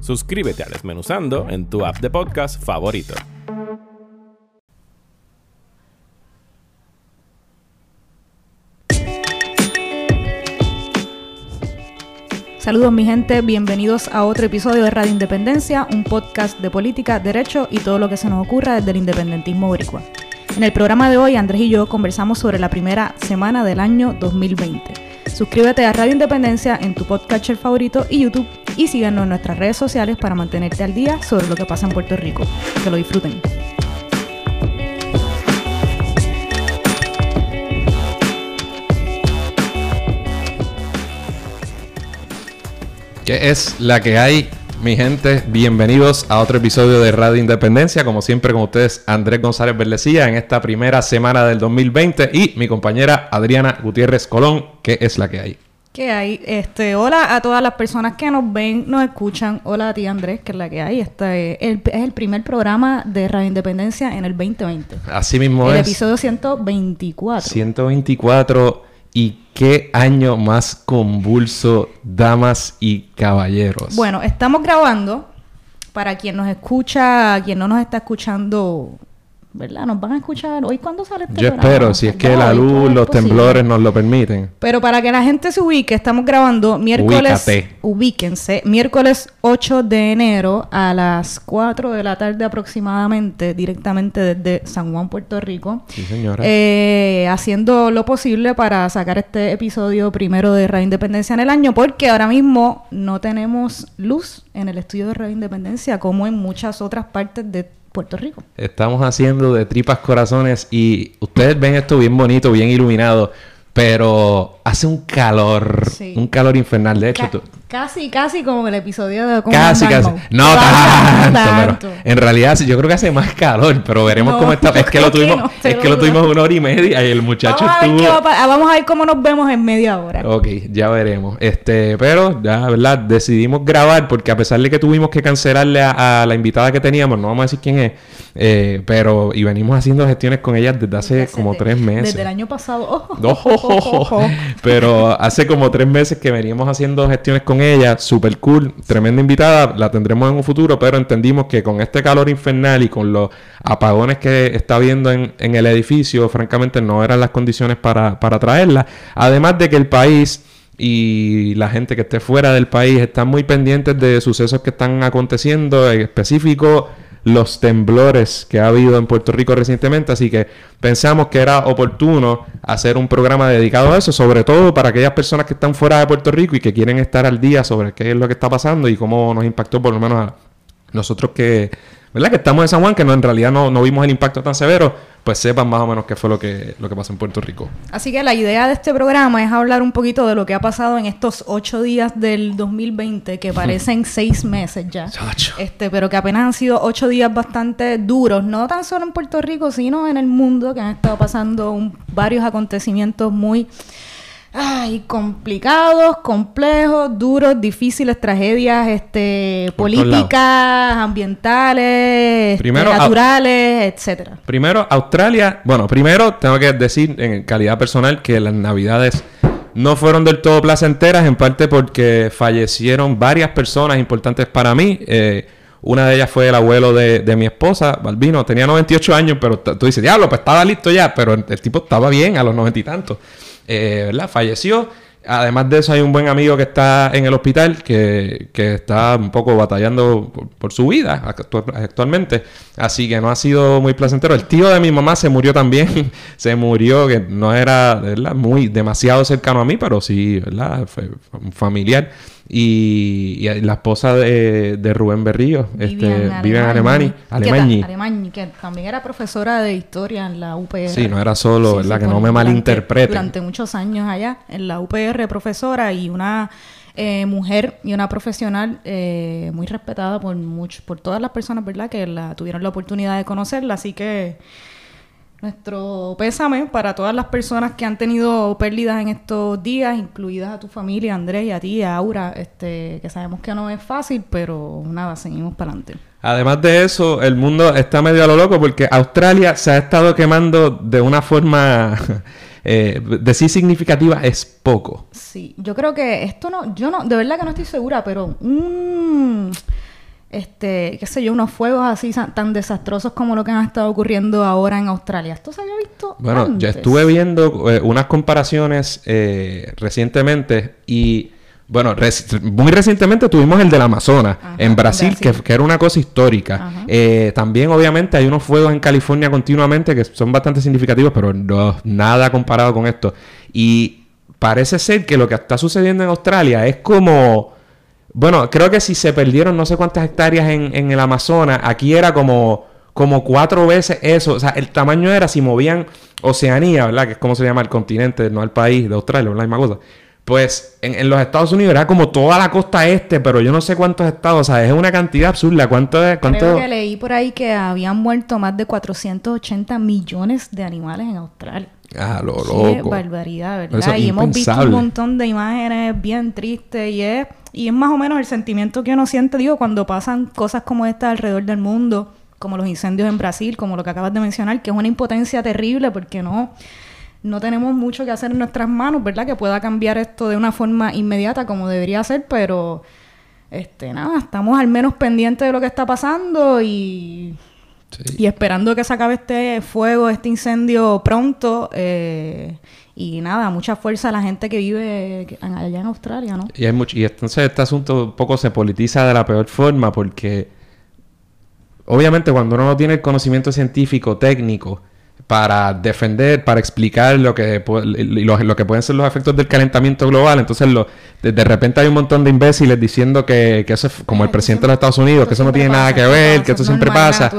Suscríbete a Desmenuzando en tu app de podcast favorito. Saludos mi gente, bienvenidos a otro episodio de Radio Independencia, un podcast de política, derecho y todo lo que se nos ocurra desde el independentismo boricua. En el programa de hoy, Andrés y yo conversamos sobre la primera semana del año 2020. Suscríbete a Radio Independencia en tu podcatcher favorito y YouTube y síganos en nuestras redes sociales para mantenerte al día sobre lo que pasa en Puerto Rico. Que lo disfruten. ¿Qué es la que hay, mi gente? Bienvenidos a otro episodio de Radio Independencia. Como siempre, con ustedes, Andrés González Berlecía en esta primera semana del 2020 y mi compañera Adriana Gutiérrez Colón. ¿Qué es la que hay? ¿Qué hay? Este, hola a todas las personas que nos ven, nos escuchan. Hola a ti, Andrés, que es la que hay. Este es el, es el primer programa de Radio Independencia en el 2020. Así mismo el es. episodio 124. 124. Y qué año más convulso, damas y caballeros. Bueno, estamos grabando. Para quien nos escucha, quien no nos está escuchando, ¿verdad? Nos van a escuchar hoy cuando sale este Yo programa? espero, si es que la luz, los posible. temblores nos lo permiten. Pero para que la gente se ubique, estamos grabando miércoles. Ubícate. Ubíquense. Miércoles 8 de enero a las 4 de la tarde aproximadamente, directamente desde San Juan, Puerto Rico. Sí, señora. Eh, haciendo lo posible para sacar este episodio primero de Radio Independencia en el año, porque ahora mismo no tenemos luz en el estudio de Radio Independencia, como en muchas otras partes de Puerto Rico. Estamos haciendo de tripas corazones y ustedes ven esto bien bonito, bien iluminado, pero hace un calor, Sí. un calor infernal. De hecho, Ca- tú- casi, casi como el episodio de casi, casi. No tanto, pero en realidad sí, yo creo que hace más calor, pero veremos No, cómo está. Es que lo que tuvimos, no, es que lo tuvimos una hora y media y el muchacho Vamos a, ver estuvo. va a ah, vamos a ver cómo nos vemos en media hora. Ok, ya veremos. Este, pero ya, ¿verdad? Decidimos grabar porque a pesar de que tuvimos que cancelarle a, a la invitada que teníamos, no vamos a decir quién es, eh, pero y venimos haciendo gestiones con ella desde hace Desde- como tres meses. Desde el año pasado. Oh, ojo. Pero hace como tres meses que veníamos haciendo gestiones con ella, super cool, tremenda invitada, la tendremos en un futuro, pero entendimos que con este calor infernal y con los apagones que está habiendo en, el edificio, francamente no eran las condiciones para, para traerla. Además de que el país y la gente que esté fuera del país están muy pendientes de sucesos que están aconteciendo, en específico los temblores que ha habido en Puerto Rico recientemente, así que pensamos que era oportuno hacer un programa dedicado a eso, sobre todo para aquellas personas que están fuera de Puerto Rico y que quieren estar al día sobre qué es lo que está pasando y cómo nos impactó por lo menos a nosotros que, ¿verdad? Que estamos en San Juan, que no, en realidad no, no vimos el impacto tan severo, pues sepan más o menos qué fue lo que, lo que pasó en Puerto Rico. Así que la idea de este programa es hablar un poquito de lo que ha pasado en estos ocho días del 2020, que parecen seis meses ya. Este, pero que apenas han sido ocho días bastante duros, no tan solo en Puerto Rico, sino en el mundo, que han estado pasando un- varios acontecimientos muy ay, complicados, complejos, duros, difíciles, tragedias este, políticas, ambientales, este, Primero, naturales, etcétera. Primero, Australia. Bueno, primero tengo que decir en calidad personal que las navidades no fueron del todo placenteras, en parte porque fallecieron varias personas importantes para mí. Eh, una de ellas fue el abuelo de, de mi esposa, Balbino. Tenía 98 años, pero tú dices, diablo, pues estaba listo ya. Pero el, el tipo estaba bien a los 90 y tantos. Eh, ¿Verdad? Falleció. Además de eso, hay un buen amigo que está en el hospital que, que está un poco batallando por, su vida actu- actualmente. Así que no ha sido muy placentero. El tío de mi mamá se murió también. se murió, que no era ¿verdad? muy demasiado cercano a mí, pero sí, ¿verdad? Fue un familiar. Y, y la esposa de, de Rubén Berrío, este, vive en Alemania. Alemania. Alemania, que también era profesora de historia en la UPR. Sí, no era solo, ¿verdad? Que no me malinterpreten. Durante muchos años allá, en la UPR, profesora y una eh, mujer y una profesional eh, muy respetada por mucho, por todas las personas, ¿verdad? Que la, tuvieron la oportunidad de conocerla, así que nuestro pésame para todas las personas que han tenido pérdidas en estos días, incluidas a tu familia, Andrés, y a ti, a Aura, este, que sabemos que no es fácil, pero nada, seguimos para adelante. Además de eso, el mundo está medio a lo loco porque Australia se ha estado quemando de una forma eh, de sí significativa es poco. Sí, yo creo que esto no, yo no, de verdad que no estoy segura, pero un, este, qué sé yo, unos fuegos así tan desastrosos como lo que han estado ocurriendo ahora en Australia. ¿Esto se había visto? Bueno, yo estuve viendo eh, unas comparaciones eh, recientemente y bueno, muy recientemente tuvimos el del Amazonas en Brasil, Que, era una cosa histórica. Eh, también, obviamente, hay unos fuegos en California continuamente que son bastante significativos, pero no nada comparado con esto. Y parece ser que lo que está sucediendo en Australia es como. Bueno, creo que si se perdieron no sé cuántas hectáreas en, en el Amazonas, aquí era como, como cuatro veces eso. O sea, el tamaño era si movían Oceanía, ¿verdad? Que es como se llama el continente, no el país de Australia, la misma cosa pues en, los Estados Unidos era como toda la costa este, pero yo no sé cuántos estados, o sea, es una cantidad absurda. ¿Cuánto es? Cuánto... Creo que leí por ahí que habían muerto más de 480 millones de animales en Australia. Ah, lo loco. Qué barbaridad, ¿verdad? y hemos visto un montón de imágenes bien tristes y es, y es más o menos el sentimiento que uno siente, digo, cuando pasan cosas como esta alrededor del mundo, como los incendios en Brasil, como lo que acabas de mencionar, que es una impotencia terrible porque no no tenemos mucho que hacer en nuestras manos, ¿verdad? Que pueda cambiar esto de una forma inmediata como debería ser, pero este nada, estamos al menos pendientes de lo que está pasando y, y esperando que se acabe este fuego, este incendio pronto. Eh, y nada, mucha fuerza a la gente que vive allá en Australia, ¿no? Y, hay mucho, y entonces este asunto un poco se politiza de la peor forma porque obviamente cuando uno no tiene el conocimiento científico, técnico, para defender, para explicar lo que, lo, lo, que pueden ser los efectos del calentamiento global. Entonces, lo, de, repente hay un montón de imbéciles diciendo que, que eso es como el presidente de los Estados Unidos, que eso no tiene nada que ver, que esto siempre pasa.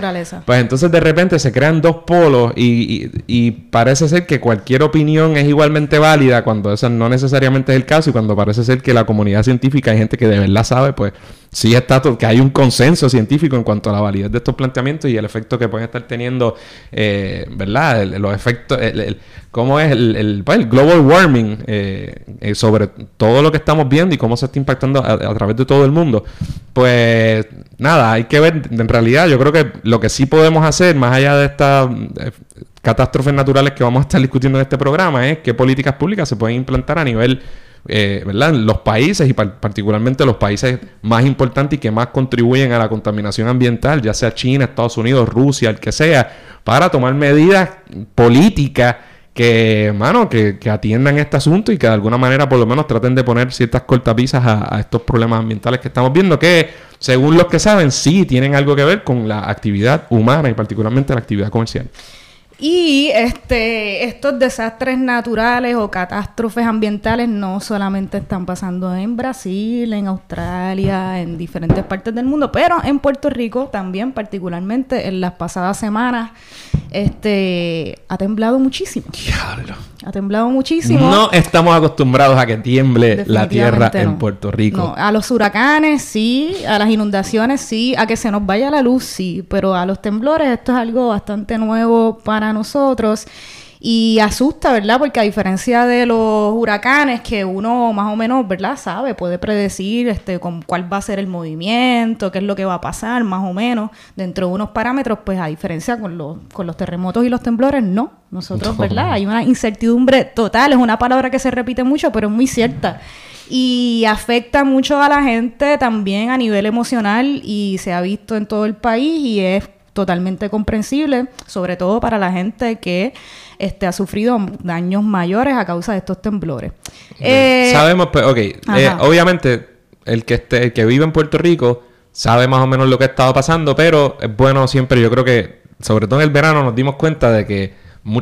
Pues entonces de repente se crean dos polos y, y, parece ser que cualquier opinión es igualmente válida cuando eso no necesariamente es el caso y cuando parece ser que la comunidad científica hay gente que de verdad sabe, pues sí está que hay un consenso científico en cuanto a la validez de estos planteamientos y el efecto que pueden estar teniendo, eh, ¿verdad? los efectos, el, cómo es el, pues, global warming eh, eh, sobre todo lo que estamos viendo y cómo se está impactando a, través de todo el mundo. Pues nada, hay que ver, en realidad yo creo que lo que sí podemos hacer, más allá de estas catástrofes naturales que vamos a estar discutiendo en este programa, es qué políticas públicas se pueden implantar a nivel eh, ¿verdad? Los países y particularmente los países más importantes y que más contribuyen a la contaminación ambiental, ya sea China, Estados Unidos, Rusia, el que sea, para tomar medidas políticas que, mano, que, atiendan este asunto y que de alguna manera por lo menos traten de poner ciertas cortapisas a, a estos problemas ambientales que estamos viendo, que según los que saben, sí tienen algo que ver con la actividad humana y particularmente la actividad comercial. Y este, estos desastres naturales o catástrofes ambientales no solamente están pasando en Brasil, en Australia, en diferentes partes del mundo, pero en Puerto Rico también, particularmente en las pasadas semanas, este, ha temblado muchísimo. Diablo. Ha temblado muchísimo. No estamos acostumbrados a que tiemble la tierra en Puerto Rico. No, a los huracanes sí, a las inundaciones sí, a que se nos vaya la luz sí, pero a los temblores esto es algo bastante nuevo para nosotros. Y asusta, ¿verdad? Porque a diferencia de los huracanes, que uno más o menos, ¿verdad? Sabe, puede predecir este, con cuál va a ser el movimiento, qué es lo que va a pasar, más o menos, dentro de unos parámetros, pues a diferencia con los, con los terremotos y los temblores, no. Nosotros, ¿verdad? Hay una incertidumbre total, es una palabra que se repite mucho, pero es muy cierta. Y afecta mucho a la gente también a nivel emocional y se ha visto en todo el país y es totalmente comprensible, sobre todo para la gente que este, ha sufrido daños mayores a causa de estos temblores. Eh, Sabemos, pues, ok, eh, obviamente el que, esté, el que vive en Puerto Rico sabe más o menos lo que ha estado pasando, pero es bueno siempre, yo creo que, sobre todo en el verano, nos dimos cuenta de que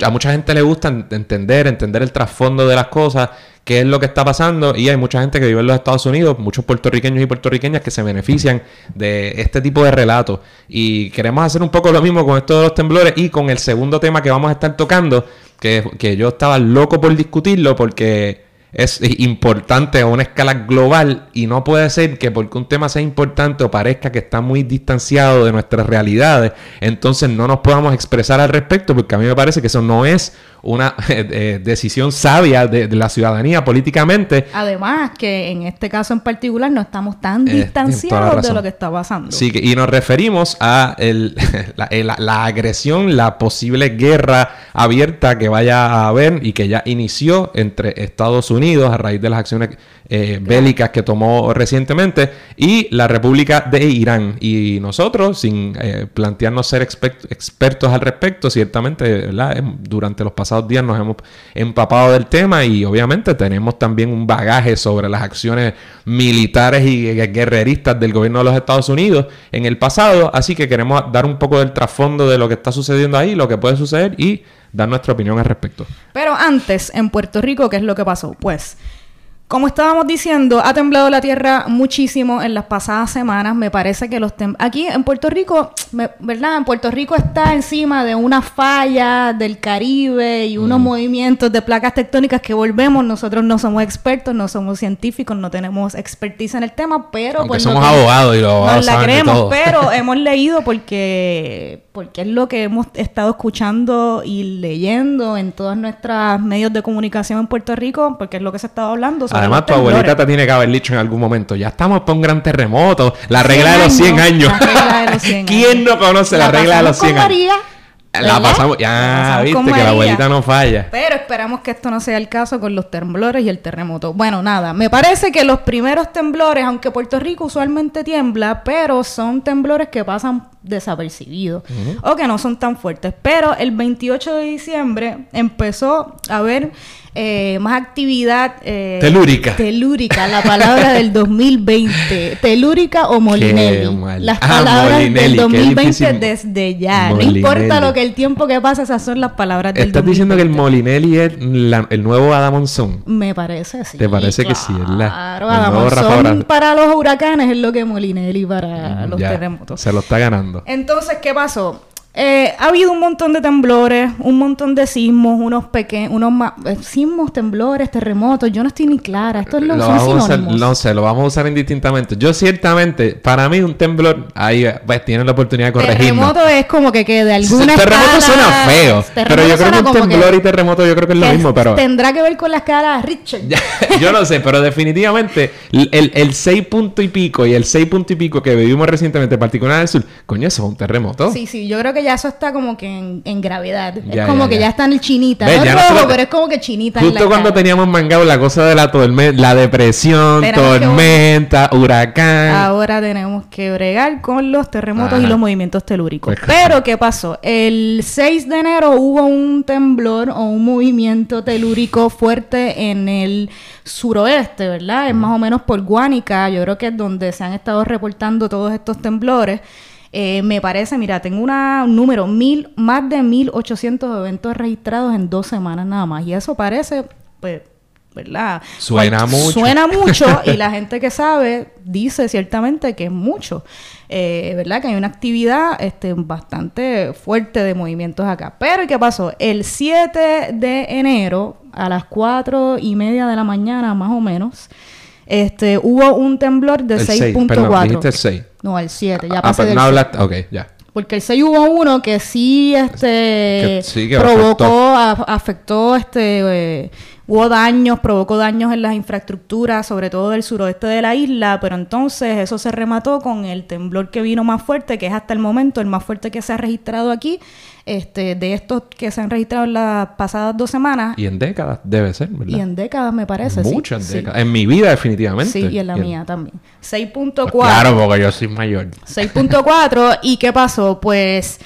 a mucha gente le gusta entender, entender el trasfondo de las cosas, qué es lo que está pasando. Y hay mucha gente que vive en los Estados Unidos, muchos puertorriqueños y puertorriqueñas que se benefician de este tipo de relatos. Y queremos hacer un poco lo mismo con esto de los temblores y con el segundo tema que vamos a estar tocando, que, que yo estaba loco por discutirlo porque es importante a una escala global y no puede ser que porque un tema sea importante o parezca que está muy distanciado de nuestras realidades, entonces no nos podamos expresar al respecto, porque a mí me parece que eso no es una eh, eh, decisión sabia de, la ciudadanía políticamente. Además, que en este caso en particular no estamos tan eh, distanciados de lo que está pasando. Sí, y nos referimos a la, agresión, la posible guerra abierta que vaya a haber y que ya inició entre Estados Unidos a raíz de las acciones bélicas que tomó recientemente y la República de Irán. Y nosotros, sin plantearnos ser expertos al respecto, ciertamente, durante los pasados días nos hemos empapado del tema y obviamente tenemos también un bagaje sobre las acciones militares y guerreristas del gobierno de los Estados Unidos en el pasado, así que queremos dar un poco del trasfondo de lo que está sucediendo ahí, lo que puede suceder y dar nuestra opinión al respecto. Pero antes, en Puerto Rico, ¿qué es lo que pasó? Pues como estábamos diciendo, ha temblado la tierra muchísimo en las pasadas semanas. Me parece que los aquí en Puerto Rico, ¿verdad? En Puerto Rico está encima de una falla del Caribe y unos mm. movimientos de placas tectónicas que volvemos. Nosotros no somos expertos, no somos científicos, no tenemos expertise en el tema, pero Aunque pues, somos abogados y los abogados la creemos, pero hemos leído porque porque es lo que hemos estado escuchando y leyendo en todos nuestros medios de comunicación en Puerto Rico, porque es lo que se ha estado hablando. Además, tu abuelita te tiene que haber dicho en algún momento, ya estamos para un gran terremoto, la regla de los 100 años. ¿Quién no conoce la, regla de los 100 años? La pasamos, ya viste que la abuelita no falla. Pero esperamos que esto no sea el caso con los temblores y el terremoto. Bueno, nada, me parece que los primeros temblores, aunque Puerto Rico usualmente tiembla, pero son temblores que pasan desapercibidos o que no son tan fuertes. Pero el 28 de diciembre empezó a haber eh, más actividad. Eh, telúrica. Telúrica, la palabra del 2020. Telúrica o Molinelli. Las ah, palabras del 2020 desde ya. No importa lo que el tiempo que pasa, esas son las palabras del ¿Estás diciendo que el Molinelli es el nuevo Adamonzón? Me parece, sí. ¿Te parece que sí? Es la, Adamonzón para los huracanes es lo que Molinelli para mm, los terremotos. Se lo está ganando. Entonces, ¿qué pasó? Eh, ha habido un montón de temblores, un montón de sismos, unos pequeños, unos eh, sismos, temblores, terremotos. Yo no estoy ni clara. Esto es lo, lo No sé, lo vamos a usar indistintamente. Yo ciertamente, para mí un temblor, ahí pues tiene la oportunidad de corregir. Terremoto es como que, que de alguna Terremoto suena feo. Pero yo creo que un temblor y terremoto yo creo que es lo mismo, pero... Tendrá que ver con la escala Richard. yo no sé, pero definitivamente el, el 6 punto y pico y el 6 punto y pico que vivimos recientemente, particular del sur, coño, eso es un terremoto. Sí, sí, yo creo que ya eso está como que en, gravedad. es como que ya está en el chinita. no es pero es como que chinita. Justo cuando teníamos mangado la cosa de la tormenta, la depresión, tormenta, huracán. Ahora tenemos que bregar con los terremotos y los movimientos telúricos. Pues, pero, ¿qué pasó? El 6 de enero hubo un temblor o un movimiento telúrico fuerte en el suroeste, ¿verdad? Es más o menos por Guánica, yo creo que es donde se han estado reportando todos estos temblores. Eh, me parece, mira, tengo una, un número, mil, más de 1.800 eventos registrados en dos semanas nada más. Y eso parece, pues, ¿verdad? Suena mucho. Suena mucho y la gente que sabe dice ciertamente que es mucho. Eh, ¿Verdad? Que hay una actividad este, bastante fuerte de movimientos acá. Pero ¿qué pasó? El 7 de enero, a las 4 y media de la mañana más o menos, este, hubo un temblor de 6.4. No, el 7, ya ah, pasé no hablaste, ok, ya. Porque el 6 hubo uno que sí, este, provocó, afectó, este, eh, hubo daños, provocó daños en las infraestructuras, sobre todo del suroeste de la isla, pero entonces eso se remató con el temblor que vino más fuerte, que es hasta el momento el más fuerte que se ha registrado aquí, este, de estos que se han registrado en las pasadas dos semanas. Y en décadas, debe ser, ¿verdad? Y en décadas, me parece. Muchas décadas. En mi vida, definitivamente. Sí, y en la mía también. 6.4. claro, porque yo soy mayor. 6.4. ¿Y qué pasó? Pues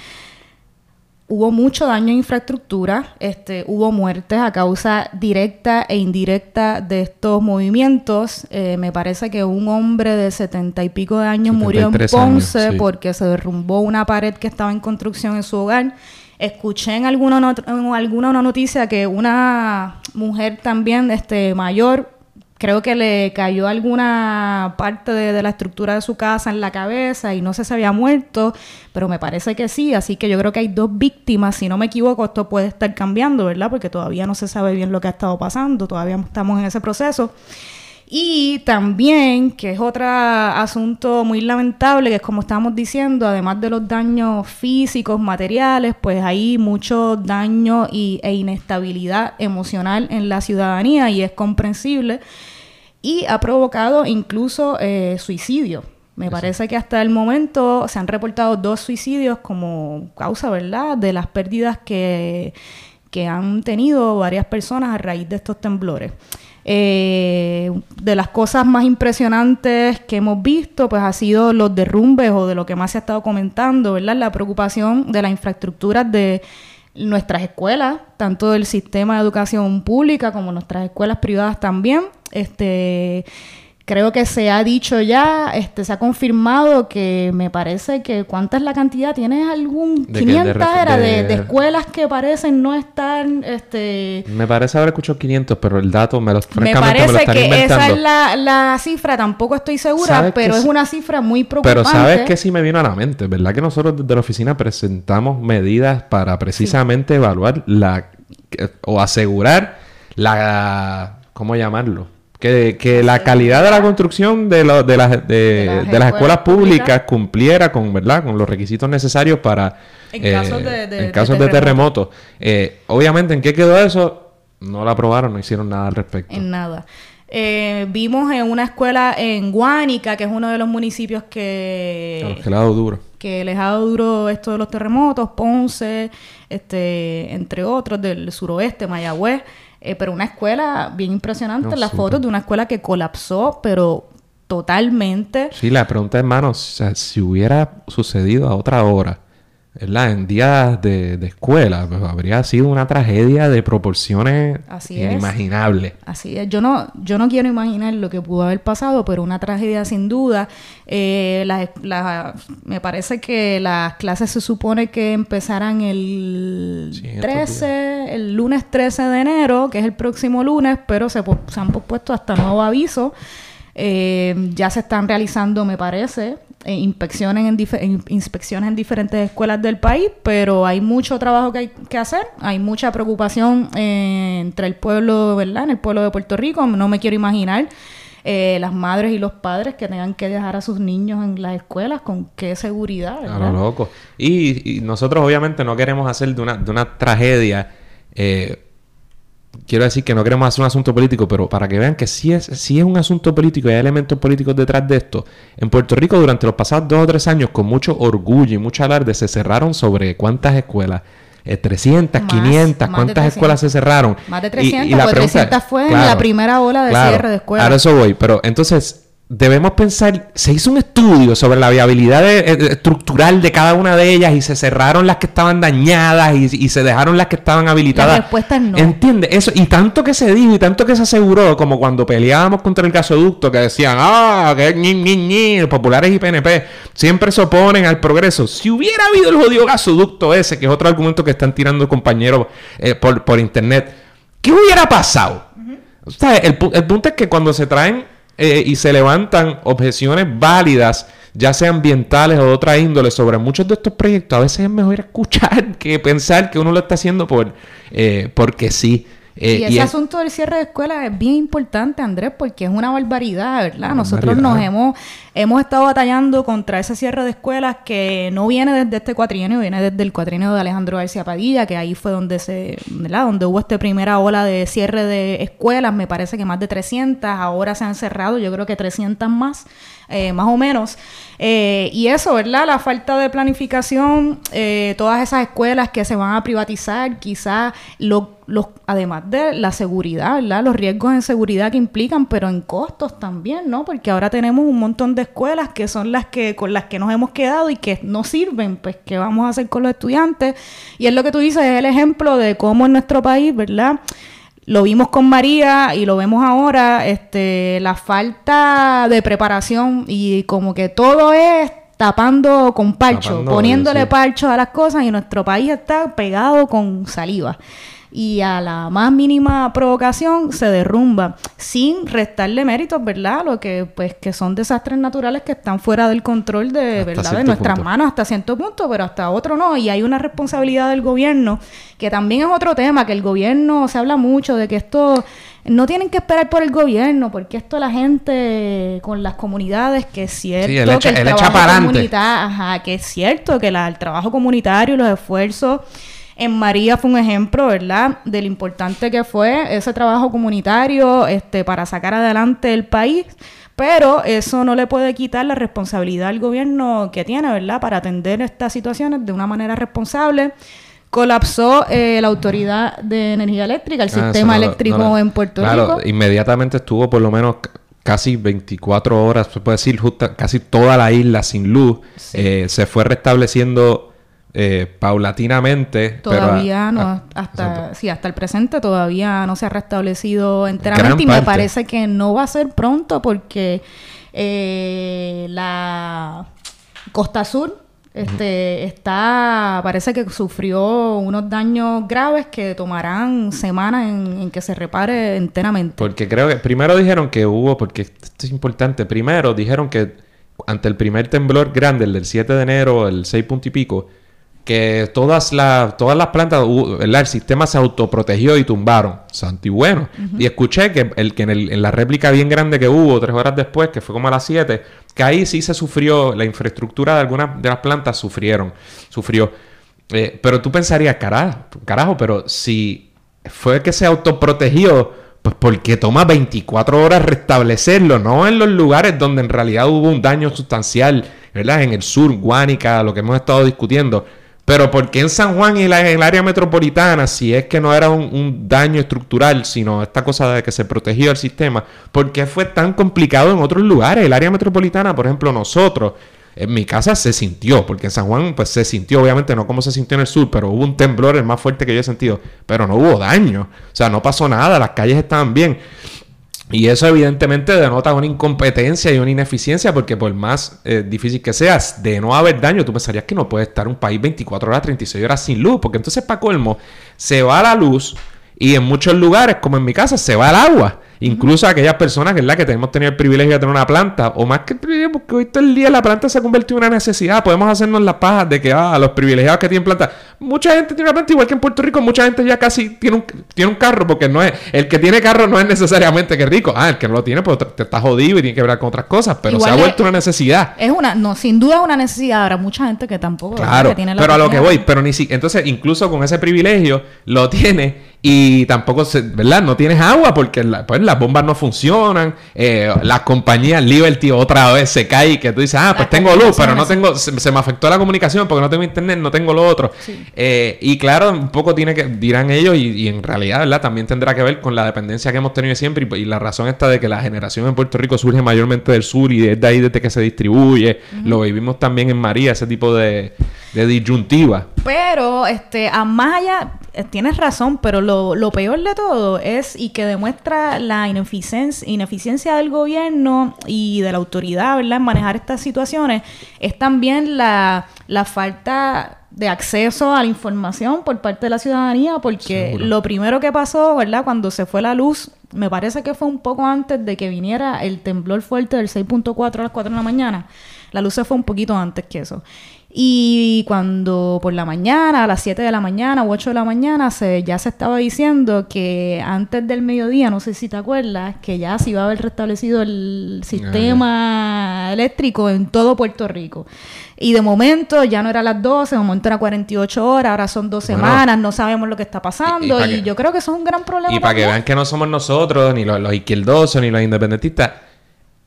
hubo mucho daño en infraestructura, este, hubo muertes a causa directa e indirecta de estos movimientos. Eh, me parece que un hombre de setenta y pico de años murió en Ponce porque se derrumbó una pared que estaba en construcción en su hogar. Escuché en alguna, en alguna una noticia que una mujer también este, mayor creo que le cayó alguna parte de, la estructura de su casa en la cabeza y no sé si había muerto, pero me parece que sí, así que yo creo que hay dos víctimas, si no me equivoco, esto puede estar cambiando, ¿verdad? Porque todavía no se sabe bien lo que ha estado pasando, todavía estamos en ese proceso. Y también, que es otro asunto muy lamentable, que es como estábamos diciendo, además de los daños físicos, materiales, pues hay mucho daño y, e inestabilidad emocional en la ciudadanía y es comprensible. Y ha provocado incluso eh, suicidio. Me parece que hasta el momento se han reportado dos suicidios como causa, ¿verdad?, de las pérdidas que, que han tenido varias personas a raíz de estos temblores. Eh, de las cosas más impresionantes que hemos visto, pues ha sido los derrumbes o de lo que más se ha estado comentando, ¿verdad? La preocupación de las infraestructuras de nuestras escuelas, tanto del sistema de educación pública como nuestras escuelas privadas también. Este, creo que se ha dicho ya, este, se ha confirmado que me parece que ¿cuánta es la cantidad? ¿Tienes algún 500 era de, escuelas que parecen no estar este Me parece haber escuchado 500, pero el dato me lo me parece que esa es la, cifra, tampoco estoy segura, pero es una cifra muy preocupante. Pero sabes que sí me vino a la mente, ¿verdad? Que nosotros desde la oficina presentamos medidas para precisamente evaluar la o asegurar la ¿cómo llamarlo? Que, la calidad de la construcción de, de, las, de, las, escuelas públicas cumpliera con, ¿verdad? con los requisitos necesarios para... En casos de, en casos de, terremotos. Eh, obviamente, ¿en qué quedó eso? No la aprobaron, no hicieron nada al respecto. En nada. Eh, vimos en una escuela en Guánica, que es uno de los municipios que... que le ha dado duro. Que les ha dado duro esto de los terremotos, Ponce, este, entre otros, del suroeste, Mayagüez. Eh, pero una escuela bien impresionante, las fotos de una escuela que colapsó, pero totalmente. Sí, la pregunta, hermano, o sea, si hubiera sucedido a otra hora, ¿verdad? En días de, escuela, pues habría sido una tragedia de proporciones inimaginables. Así es. Yo no, yo no quiero imaginar lo que pudo haber pasado, pero una tragedia sin duda. Eh, me parece que las clases se supone que empezaran el 13, el lunes 13 de enero, que es el próximo lunes, pero se, se han pospuesto hasta nuevo aviso. Eh, ya se están realizando, me parece, eh, inspecciones, en inspecciones en diferentes escuelas del país, pero hay mucho trabajo que hay que hacer, hay mucha preocupación eh, entre el pueblo, ¿verdad? En el pueblo de Puerto Rico, no me quiero imaginar las madres y los padres que tengan que dejar a sus niños en las escuelas, con qué seguridad. Claro, loco. Y, y, nosotros obviamente no queremos hacer de una, de una tragedia quiero decir que no queremos hacer un asunto político, pero para que vean que sí es, sí es un asunto político y hay elementos políticos detrás de esto. En Puerto Rico, durante los pasados dos o tres años, con mucho orgullo y mucho alarde, se cerraron sobre cuántas escuelas. 300, eh, 500, ¿cuántas escuelas se cerraron? Más de 300, y, la 300 fue en la primera ola de cierre de escuelas. A eso voy, pero entonces debemos pensar, se hizo un estudio sobre la viabilidad eh, estructural de cada una de ellas y se cerraron las que estaban dañadas y, se dejaron las que estaban habilitadas. La respuesta no. ¿Entiende? Eso, y tanto que se dijo y tanto que se aseguró, como cuando peleábamos contra el gasoducto, que decían, ah, que ñi, ñi, ñi, populares y PNP siempre se oponen al progreso. Si hubiera habido el jodido gasoducto ese, que es otro argumento que están tirando compañeros eh, por, internet, ¿qué hubiera pasado? O sea, el punto es que cuando se traen eh, y se levantan objeciones válidas, ya sean ambientales o de otra índole, sobre muchos de estos proyectos, a veces es mejor escuchar que pensar que uno lo está haciendo por, eh, porque sí. Eh, y ese asunto del cierre de escuelas es bien importante, Andrés, porque es una barbaridad, ¿verdad? Nosotros nos hemos, hemos estado batallando contra ese cierre de escuelas que no viene desde este cuatrienio, viene desde el cuatrienio de Alejandro García Padilla, que ahí fue donde se, ¿verdad? Donde hubo esta primera ola de cierre de escuelas, me parece que más de 300, ahora se han cerrado, yo creo que 300 más. Eh, más o menos. Eh, y eso, ¿verdad? La falta de planificación, eh, todas esas escuelas que se van a privatizar, quizás, lo, los, además de la seguridad, ¿verdad? Los riesgos en seguridad que implican, pero en costos también, ¿no? Porque ahora tenemos un montón de escuelas que son las que con las que nos hemos quedado y que no sirven, pues, ¿qué vamos a hacer con los estudiantes? Y es lo que tú dices, es el ejemplo de cómo en nuestro país, ¿verdad? Lo vimos con María y lo vemos ahora, este, la falta de preparación y como que todo es tapando con parcho, poniéndole parcho a las cosas y nuestro país está pegado con saliva. Y a la más mínima provocación se derrumba sin restarle méritos, ¿verdad? Lo que pues que son desastres naturales que están fuera del control de, ¿verdad? de nuestras manos hasta cierto punto, pero hasta otro no y hay una responsabilidad del gobierno que también es otro tema que el gobierno se habla mucho de que esto no tienen que esperar por el gobierno, porque esto la gente con las comunidades, que es cierto que el, trabajo comunitario, que es cierto que el trabajo comunitario y los esfuerzos en María fue un ejemplo, ¿verdad?, de lo importante que fue ese trabajo comunitario este, para sacar adelante el país. Pero eso no le puede quitar la responsabilidad al gobierno que tiene, ¿verdad?, para atender estas situaciones de una manera responsable colapsó eh, la autoridad de energía eléctrica, el ah, sistema eléctrico en Puerto Rico. Claro, inmediatamente estuvo por lo menos casi 24 horas, se puede decir, justa, casi toda la isla sin luz. Eh, se fue restableciendo eh, paulatinamente. Todavía no, hasta, sí, hasta el presente todavía no se ha restablecido enteramente y me parece que no va a ser pronto porque la Costa Sur este, está, parece que sufrió unos daños graves que tomarán semanas en, que se repare enteramente. Porque creo que primero dijeron que hubo, porque esto es importante, primero dijeron que ante el primer temblor grande, el del 7 de enero, el 6 punto y pico, que todas las, todas las plantas, el sistema se autoprotegió y tumbaron. Santo y bueno. Y escuché que, el, que en, la réplica bien grande que hubo tres horas después, que fue como a las 7, que ahí sí se sufrió, la infraestructura de algunas de las plantas sufrieron, sufrió. Eh, pero tú pensarías, carajo, carajo, pero si fue que se autoprotegió, pues porque toma 24 horas restablecerlo, no en los lugares donde en realidad hubo un daño sustancial, ¿verdad? En el sur, Guánica, lo que hemos estado discutiendo pero ¿por qué en San Juan y en el área metropolitana, si es que no era un, daño estructural, sino esta cosa de que se protegió el sistema, ¿por qué fue tan complicado en otros lugares? El área metropolitana, por ejemplo, nosotros, en mi casa se sintió, porque en San Juan pues se sintió, obviamente no como se sintió en el sur, pero hubo un temblor el más fuerte que yo he sentido, pero no hubo daño, o sea, no pasó nada, las calles estaban bien. Y eso evidentemente denota una incompetencia y una ineficiencia porque por más eh, difícil que seas de no haber daño, tú pensarías que no puede estar un país 24 horas, 36 horas sin luz, porque entonces para colmo se va la luz y en muchos lugares, como en mi casa, se va el agua. Incluso aquellas personas, ¿verdad? Que tenemos tenido el privilegio de tener una planta, o más que el privilegio, porque hoy todo el día la planta se ha convertido en una necesidad. Podemos hacernos la paja de que, ah, los privilegiados que tienen planta. Mucha gente tiene una planta, igual que en Puerto Rico, mucha gente ya casi tiene un, tiene un carro, porque no es, el que tiene carro no es necesariamente que rico. Ah, el que no lo tiene, pues te está jodido y tiene que ver con otras cosas, pero se ha vuelto una necesidad. Es una, no, sin duda es una necesidad. Ahora, mucha gente que tampoco claro, tiene la Pero a lo que voy, pero ni si, entonces, incluso con ese privilegio, lo tiene y tampoco, se, ¿verdad? No tienes agua porque pues, las bombas no funcionan. Eh, las compañías Liberty otra vez se cae y que tú dices, ah, pues tengo luz, pero no tengo, se, me afectó la comunicación porque no tengo internet, no tengo lo otro. Eh, y claro, un poco tiene que, dirán ellos, y, en realidad, ¿verdad? También tendrá que ver con la dependencia que hemos tenido siempre y, la razón está de que la generación en Puerto Rico surge mayormente del sur y desde ahí desde que se distribuye. Lo vivimos también en María, ese tipo de, de disyuntiva. Pero, este, a más allá, tienes razón, pero lo, lo, peor de todo es y que demuestra la ineficiencia, ineficiencia del gobierno y de la autoridad, ¿verdad?, en manejar estas situaciones, es también la, la falta de acceso a la información por parte de la ciudadanía, porque lo primero que pasó, ¿verdad?, cuando se fue la luz, me parece que fue un poco antes de que viniera el temblor fuerte del 6.4 a las 4 de la mañana. La luz se fue un poquito antes que eso. Y cuando por la mañana, a las 7 de la mañana u 8 de la mañana, se, ya se estaba diciendo que antes del mediodía, no sé si te acuerdas, que ya se iba a haber restablecido el sistema eléctrico en todo Puerto Rico. Y de momento ya no era las 12, de momento era 48 horas, ahora son dos semanas, no sabemos lo que está pasando. Y, yo creo que eso es un gran problema. Y para que vean que no somos nosotros, ni los, los izquierdosos, ni los independentistas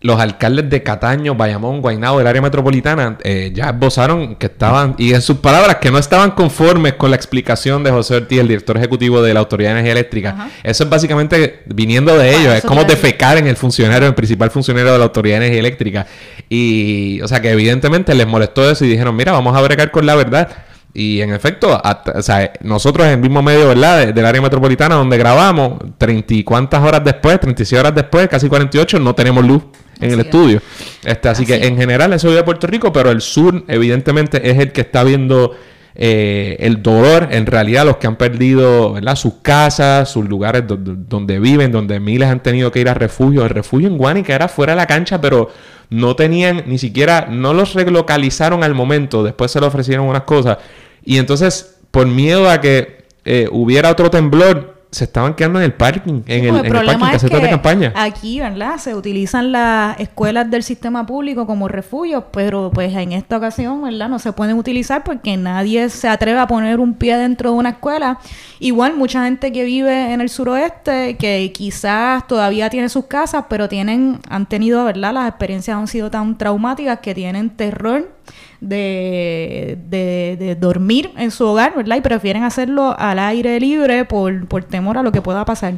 los alcaldes de Cataño, Bayamón, Guaynabo, del área metropolitana, eh, ya esbozaron que estaban, y en sus palabras, que no estaban conformes con la explicación de José Ortiz, el director ejecutivo de la Autoridad de Energía Eléctrica. Eso es básicamente viniendo de ellos, es como defecar en el funcionario, el principal funcionario de la Autoridad de Energía Eléctrica. Y, o sea, que evidentemente les molestó eso y dijeron, mira, vamos a bregar con la verdad. Y en efecto, o sea, nosotros en el mismo medio, ¿verdad? del área metropolitana donde grabamos, treinta y cuántas horas después, 36 horas después, casi 48, no tenemos luz en el estudio. Este, así, que en general eso vive Puerto Rico, pero el sur evidentemente es el que está viendo eh, el dolor, en realidad, los que han perdido ¿verdad? sus casas, sus lugares donde, viven, donde miles han tenido que ir a refugio. El refugio en Guanica era fuera de la cancha, pero no tenían ni siquiera, no los relocalizaron al momento, después se le ofrecieron unas cosas. Y entonces, por miedo a que eh, hubiera otro temblor, se estaban quedando en el parking, en el, en el parking, casetas de campaña. Aquí, ¿verdad? Se utilizan las escuelas del sistema público como refugio, pero pues en esta ocasión, ¿verdad? No se pueden utilizar porque nadie se atreve a poner un pie dentro de una escuela. Igual mucha gente que vive en el suroeste, que quizás todavía tiene sus casas, pero tienen, han tenido, ¿verdad? Las experiencias han sido tan traumáticas que tienen terror de, de, dormir en su hogar, ¿verdad? Y prefieren hacerlo al aire libre por, por temor a lo que pueda pasar.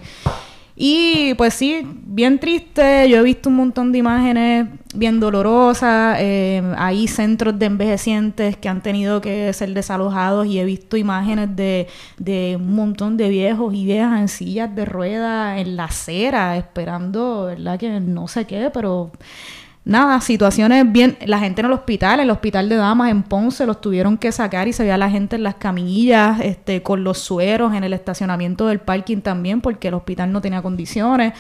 Y pues sí, bien triste. Yo he visto un montón de imágenes bien dolorosas. Eh, hay centros de envejecientes que han tenido que ser desalojados y he visto imágenes de, de un montón de viejos y viejas en sillas de ruedas en la acera esperando, ¿verdad? Que no sé qué, pero nada, situaciones bien, la gente en el hospital, el hospital de damas en Ponce los tuvieron que sacar y se veía la gente en las camillas, este, con los sueros en el estacionamiento del parking también, porque el hospital no tenía condiciones.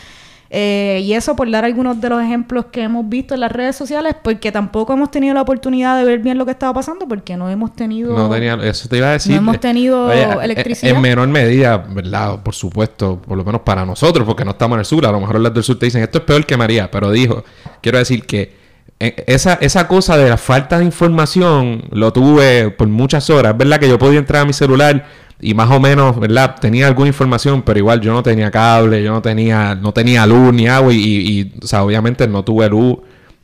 Eh, y eso por dar algunos de los ejemplos que hemos visto en las redes sociales, porque tampoco hemos tenido la oportunidad de ver bien lo que estaba pasando, porque no hemos tenido... No tenía, eso te iba a decir. No hemos tenido electricidad. En menor medida, ¿verdad? Por supuesto, por lo menos para nosotros, porque no estamos en el sur. A lo mejor las del sur te dicen, esto es peor que María, pero dijo, quiero decir que eh, esa, esa cosa de la falta de información lo tuve por muchas horas. Es verdad que yo podía entrar a mi celular y más o menos, ¿verdad? Tenía alguna información, pero igual yo no tenía cable, yo no tenía, no tenía luz ni agua y, y, o sea, obviamente no tuve luz.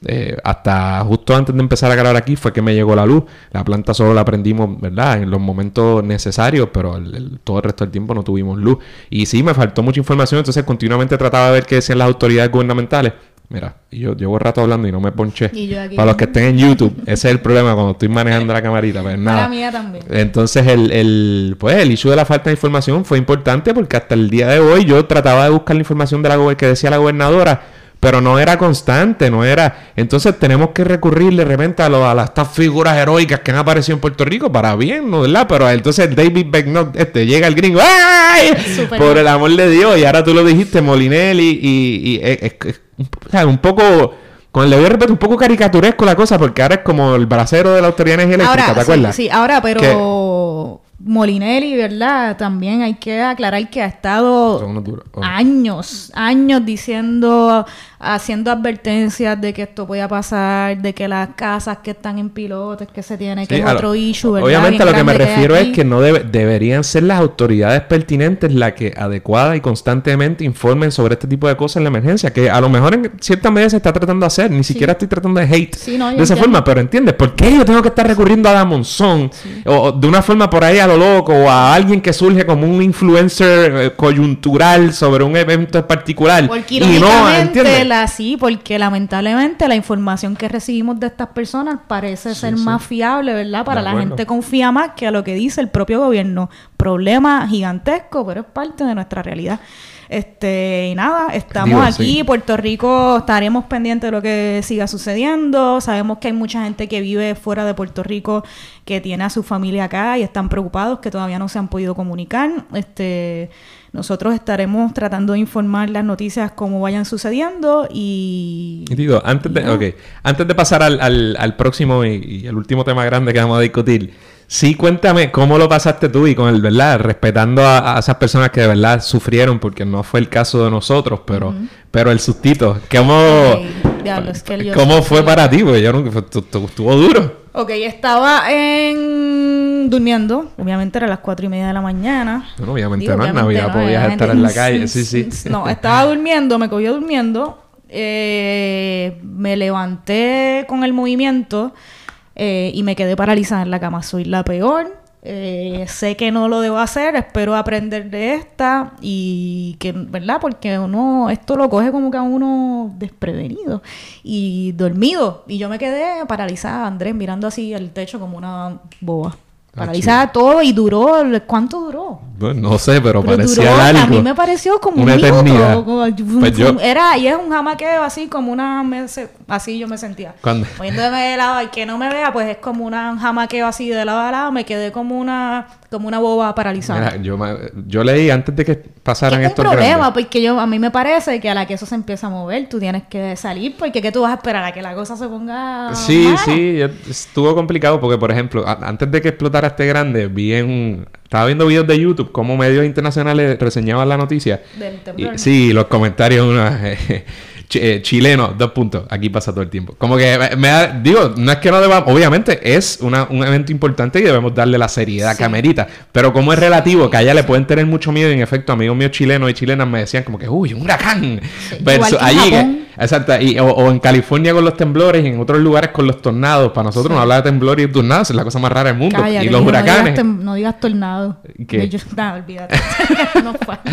Eh, hasta justo antes de empezar a grabar aquí fue que me llegó la luz. La planta solo la prendimos, ¿verdad? En los momentos necesarios, pero todo el resto del tiempo no tuvimos luz. Y sí, me faltó mucha información, entonces continuamente trataba de ver qué decían las autoridades gubernamentales. Mira, yo llevo rato hablando y no me ponché. Para los que estén en YouTube, ese es el problema cuando estoy manejando la camarita. Pues nada. Para mía también. Entonces, el, el, pues, el issue de la falta de información fue importante porque hasta el día de hoy yo trataba de buscar la información de la que decía la gobernadora pero no era constante, no era. Entonces tenemos que recurrir de repente a, a estas figuras heroicas que han aparecido en Puerto Rico para bien, ¿no? ¿verdad? Pero entonces David Becknott este, llega el gringo, ¡ay! Por el amor de Dios, y ahora tú lo dijiste, Molinelli, y, y, es, un poco con el debido respeto, un poco caricaturesco la cosa, porque ahora es como el bracero de la Autoridad Eléctrica, ¿te acuerdas? Sí, ahora, pero Molinelli, ¿verdad? También hay que aclarar que ha estado años, años diciendo haciendo advertencias de que esto pueda pasar, de que las casas que están en pilotes, que se tiene que es otro issue, ¿verdad? Obviamente a lo que me refiero es que no deberían ser las autoridades pertinentes las que adecuada y constantemente informen sobre este tipo de cosas en la emergencia, que a lo mejor en cierta medida se está tratando de hacer, ni siquiera estoy tratando de hate de esa forma, pero entiendes, ¿por qué yo tengo que estar recurriendo a Damonzón o, de una forma por ahí a lo loco o a alguien que surge como un influencer eh, coyuntural sobre un evento en particular? Porque y no, ¿entiendes? así porque lamentablemente la información que recibimos de estas personas parece ser más fiable, ¿verdad? Para la gente confía más que a lo que dice el propio gobierno. Problema gigantesco, pero es parte de nuestra realidad. Este, y nada, estamos aquí, Puerto Rico, estaremos pendientes de lo que siga sucediendo. Sabemos que hay mucha gente que vive fuera de Puerto Rico que tiene a su familia acá y están preocupados que todavía no se han podido comunicar. Este, nosotros estaremos tratando de informar las noticias como vayan sucediendo y... Digo, antes de, antes de pasar al, al, próximo y, y, el último tema grande que vamos a discutir, sí cuéntame cómo lo pasaste tú y con el, ¿verdad? Respetando a, esas personas que de verdad sufrieron, porque no fue el caso de nosotros, pero, pero el sustito, ¿cómo, ¿cómo fue para ti? Porque yo estuvo duro. Ok, estaba en... durmiendo. Obviamente era las cuatro y media de la mañana. No, obviamente no, en Navidad podías estar en la calle. Sí, sí. No, estaba durmiendo, me cogió durmiendo. Eh, me levanté con el movimiento eh, y me quedé paralizada en la cama. Soy la peor. Eh, sé que no lo debo hacer, espero aprender de esta y que, ¿verdad? Porque uno, esto lo coge como que a uno desprevenido y dormido. Y yo me quedé paralizada, Andrés, mirando así el techo como una boba. Ah, paralizada todo y duró, ¿cuánto duró? no sé, pero, parecía duró, largo. A mí me pareció como una un eternidad. como- Pues yo- Era, y es un jamaqueo así como una... así yo me sentía. Cuando- Moviéndome de lado y que no me vea, pues es como una, un jamaqueo así de lado a lado. Me quedé como una como una boba paralizada. Mira, yo, yo leí antes de que pasaran es un estos problema, grandes. porque yo a mí me parece que a la que eso se empieza a mover, tú tienes que salir, porque ¿qué tú vas a esperar a que la cosa se ponga Sí, mala? sí, estuvo complicado porque, por ejemplo, antes de que explotara este grande, vi en... Estaba viendo videos de YouTube cómo medios internacionales reseñaban la noticia. Del Y- temblor. sí, los comentarios, una, ch- eh, chileno, dos puntos. Aquí pasa todo el tiempo. Como que me, me da- digo, no es que no debamos, obviamente es una- un evento importante y debemos darle la seriedad que amerita. Pero como es relativo, que a ella le pueden tener mucho miedo, y en efecto, amigos míos chilenos y chilenas me decían como que, uy, un huracán. Versus que allí, que-. Exacto, y- o, o en California con los temblores y en otros lugares con los tornados. Para nosotros no hablar de temblor y tornados es la cosa más rara del mundo. Cállate, y los no huracanes. digas No digas, tornado. ¿Qué? Yo- nada, olvídate. no falta.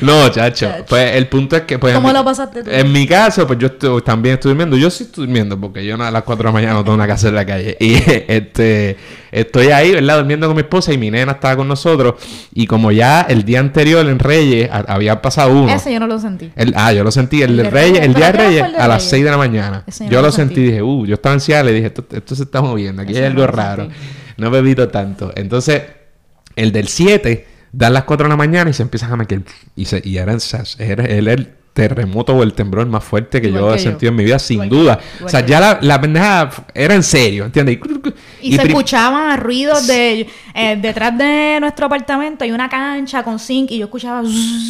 No, chacho. Chacho. Pues el punto es que. Pues, ¿Cómo en mi- lo pasaste tú? En mi caso, pues yo estoy- también estoy durmiendo. Yo sí estoy durmiendo porque yo a las 4 de la mañana no tengo que hacer en la calle. Y este estoy ahí, ¿verdad? Durmiendo con mi esposa y mi nena estaba con nosotros. Y como ya el día anterior en Reyes a- había pasado uno. Ese yo no lo sentí. El- ah, yo lo sentí. El, El Reyes, Reyes. el día de ¿Pero qué Reyes a las Reyes? 6 de la mañana. Yo lo sentí. Dije, uh, yo estaba ansiado. Le dije, esto, esto se está moviendo. Aquí hay algo raro. sentí. No he bebido tanto. Entonces, el del 7 dan las 4 de la mañana y se empiezan a meter. Y, se, y era, era, era el terremoto o el temblor más fuerte que Igual yo que he yo. sentido en mi vida, sin Igual duda. o sea, ya la, la pendeja era en serio, ¿entiendes? Y, se escuchaban ruidos de eh, detrás de nuestro apartamento hay una cancha con zinc y yo escuchaba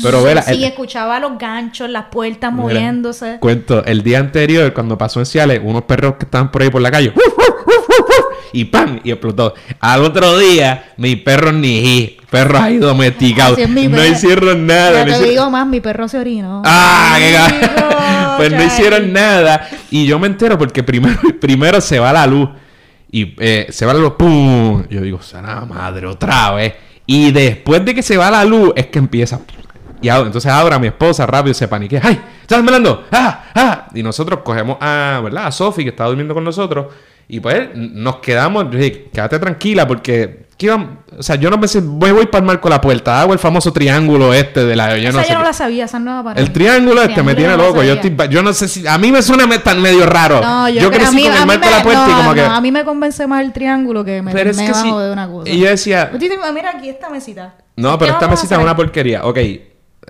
Pero, vela, sí, el- escuchaba los ganchos, las puertas Mira, moviéndose. Cuento, el día anterior, cuando pasó en Ciales, unos perros que estaban por ahí por la calle, y ¡pam! Y explotó. Al otro día, mis perros ni perros ahí domesticados. Así es mi no perro. hicieron nada. Ya no te hicieron- digo más, mi perro se orinó. ¡Ah! pues no hicieron nada. Y yo me entero porque primero, primero se va la luz. Y eh, se va la luz, ¡pum! Yo digo, sana madre, otra vez. Y después de que se va la luz, es que empieza. Y ahora- entonces ahora mi esposa rápido se paniquea. ¡Ay! ¡Estás temblando! ¡Ah! ¡Ah! Y nosotros cogemos a, ¿verdad? A Sofi, que estaba durmiendo con nosotros. Y pues nos quedamos. Yo dije, quédate tranquila porque. ¿Qué iban- O sea, yo no pensé, voy, voy para el marco de la puerta. Hago el famoso triángulo este de la. Yo Esa no sé yo no qué. la sabía, esa nueva para El triángulo este me tiene loco. Yo, estoy, yo no sé si. A mí me suena tan medio raro. No, yo, yo crecí mí, con el marco de la puerta y como no, que. a mí me convence más el triángulo que me, Pero es me que bajo de una cosa. Y yo decía. Tú dices, mira aquí esta mesita. No, ¿Qué pero esta mesita es una porquería. Ok.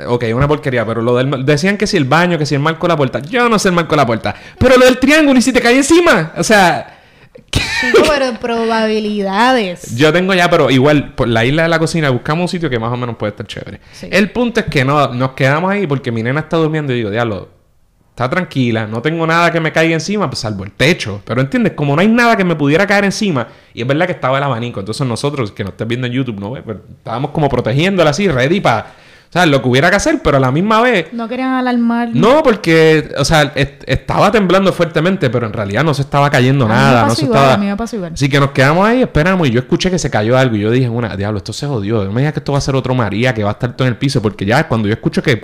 Ok, una porquería, pero lo del... Decían que si el baño, que si el marco de la puerta. Yo no sé el marco de la puerta. Pero lo del triángulo y si te cae encima. O sea... Chico, pero probabilidades. Yo tengo ya, pero igual, por la isla de la cocina, buscamos un sitio que más o menos puede estar chévere. Sí. El punto es que no, nos quedamos ahí porque mi nena está durmiendo y digo, diablo, está tranquila, no tengo nada que me caiga encima, pues, salvo el techo. Pero entiendes, como no hay nada que me pudiera caer encima, y es verdad que estaba el abanico, entonces nosotros, que nos estés viendo en YouTube, no ves, Pues, estábamos como protegiéndola así, ready para, o sea, lo que hubiera que hacer, pero a la misma vez, No querían alarmar. no, porque, o sea, est- estaba temblando fuertemente, pero en realidad no se estaba cayendo A mí me nada, pasó no se igual, estaba... a mí me pasó igual. Así que nos quedamos ahí, esperamos, y yo escuché que se cayó algo, y yo dije, una, diablo, esto se jodió, no me digas que esto va a ser otro María, que va a estar todo en el piso, porque ya cuando yo escucho que...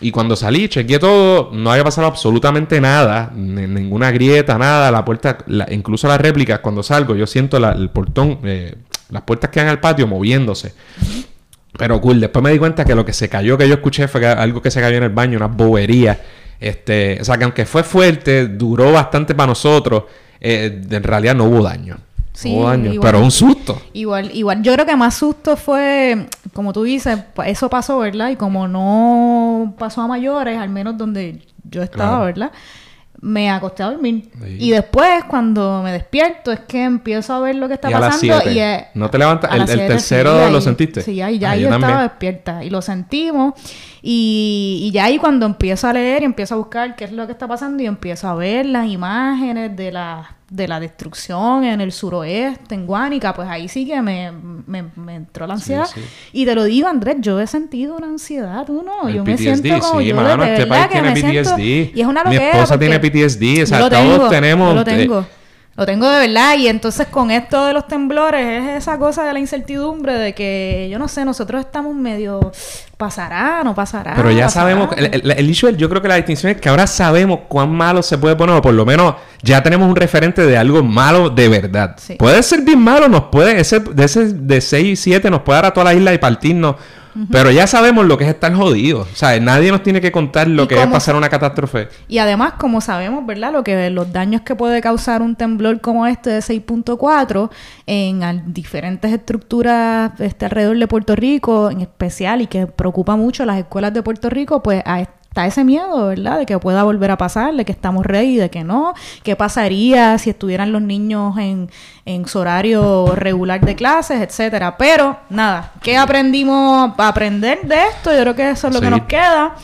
Y cuando salí, chequeé todo, no había pasado absolutamente nada, ni- ninguna grieta, nada, la puerta, la- incluso las réplicas, cuando salgo, yo siento la- el portón, eh, las puertas que dan al patio moviéndose. Pero cool, después me di cuenta que lo que se cayó que yo escuché fue que algo que se cayó en el baño, una bobería. Este, o sea, que aunque fue fuerte, duró bastante para nosotros, eh, en realidad no hubo daño. Sí, no hubo daño, igual. pero un susto. Igual, igual. Yo creo que más susto fue, como tú dices, eso pasó, ¿verdad? Y como no pasó a mayores, al menos donde yo estaba, Claro. ¿verdad? Me acosté a dormir. Sí. Y después, cuando me despierto, es que empiezo a ver lo que está Y a las pasando. y es- ¿No te levantas? ¿El- tercero lo ahí- sentiste? Sí, ahí ya Ah, ahí yo yo estaba despierta. Y lo sentimos. Y, y ya ahí cuando empiezo a leer y empiezo a buscar qué es lo que está pasando y empiezo a ver las imágenes de la, de la destrucción en el suroeste, en Guánica, pues ahí sí que me, me, me entró la ansiedad. sí. Y te lo digo, Andrés, yo he sentido una ansiedad, tú no. El yo me siento como sí, yo mano, de este país tiene siento- PTSD. y es una Mi loquera esposa porque tiene PTSD, o sea, todos tenemos, yo lo eh, tengo. Lo tengo de verdad. Y entonces con esto de los temblores es esa cosa de la incertidumbre de que, yo no sé, nosotros estamos medio... ¿Pasará? ¿No pasará? Pero ya sabemos... El, el, yo creo que la distinción es que ahora sabemos cuán malo se puede poner. O por lo menos ya tenemos un referente de algo malo de verdad. Puede ser bien malo. Nos puede... Ese, de ese de 6 y 7 nos puede dar a toda la isla y partirnos pero ya sabemos lo que es estar jodido. O sea, nadie nos tiene que contar lo que es pasar una catástrofe. Y además, como sabemos, ¿verdad? Lo que los daños que puede causar un temblor como este de 6.4 en diferentes estructuras este, alrededor de Puerto Rico, en especial, y que preocupa mucho las escuelas de Puerto Rico, pues a está ese miedo, ¿verdad? De que pueda volver a pasar, de que estamos ready, de que no. ¿Qué pasaría si estuvieran los niños en, en su horario regular de clases, etcétera? Pero, nada, ¿qué aprendimos a aprender de esto? Yo creo que eso es lo que nos queda.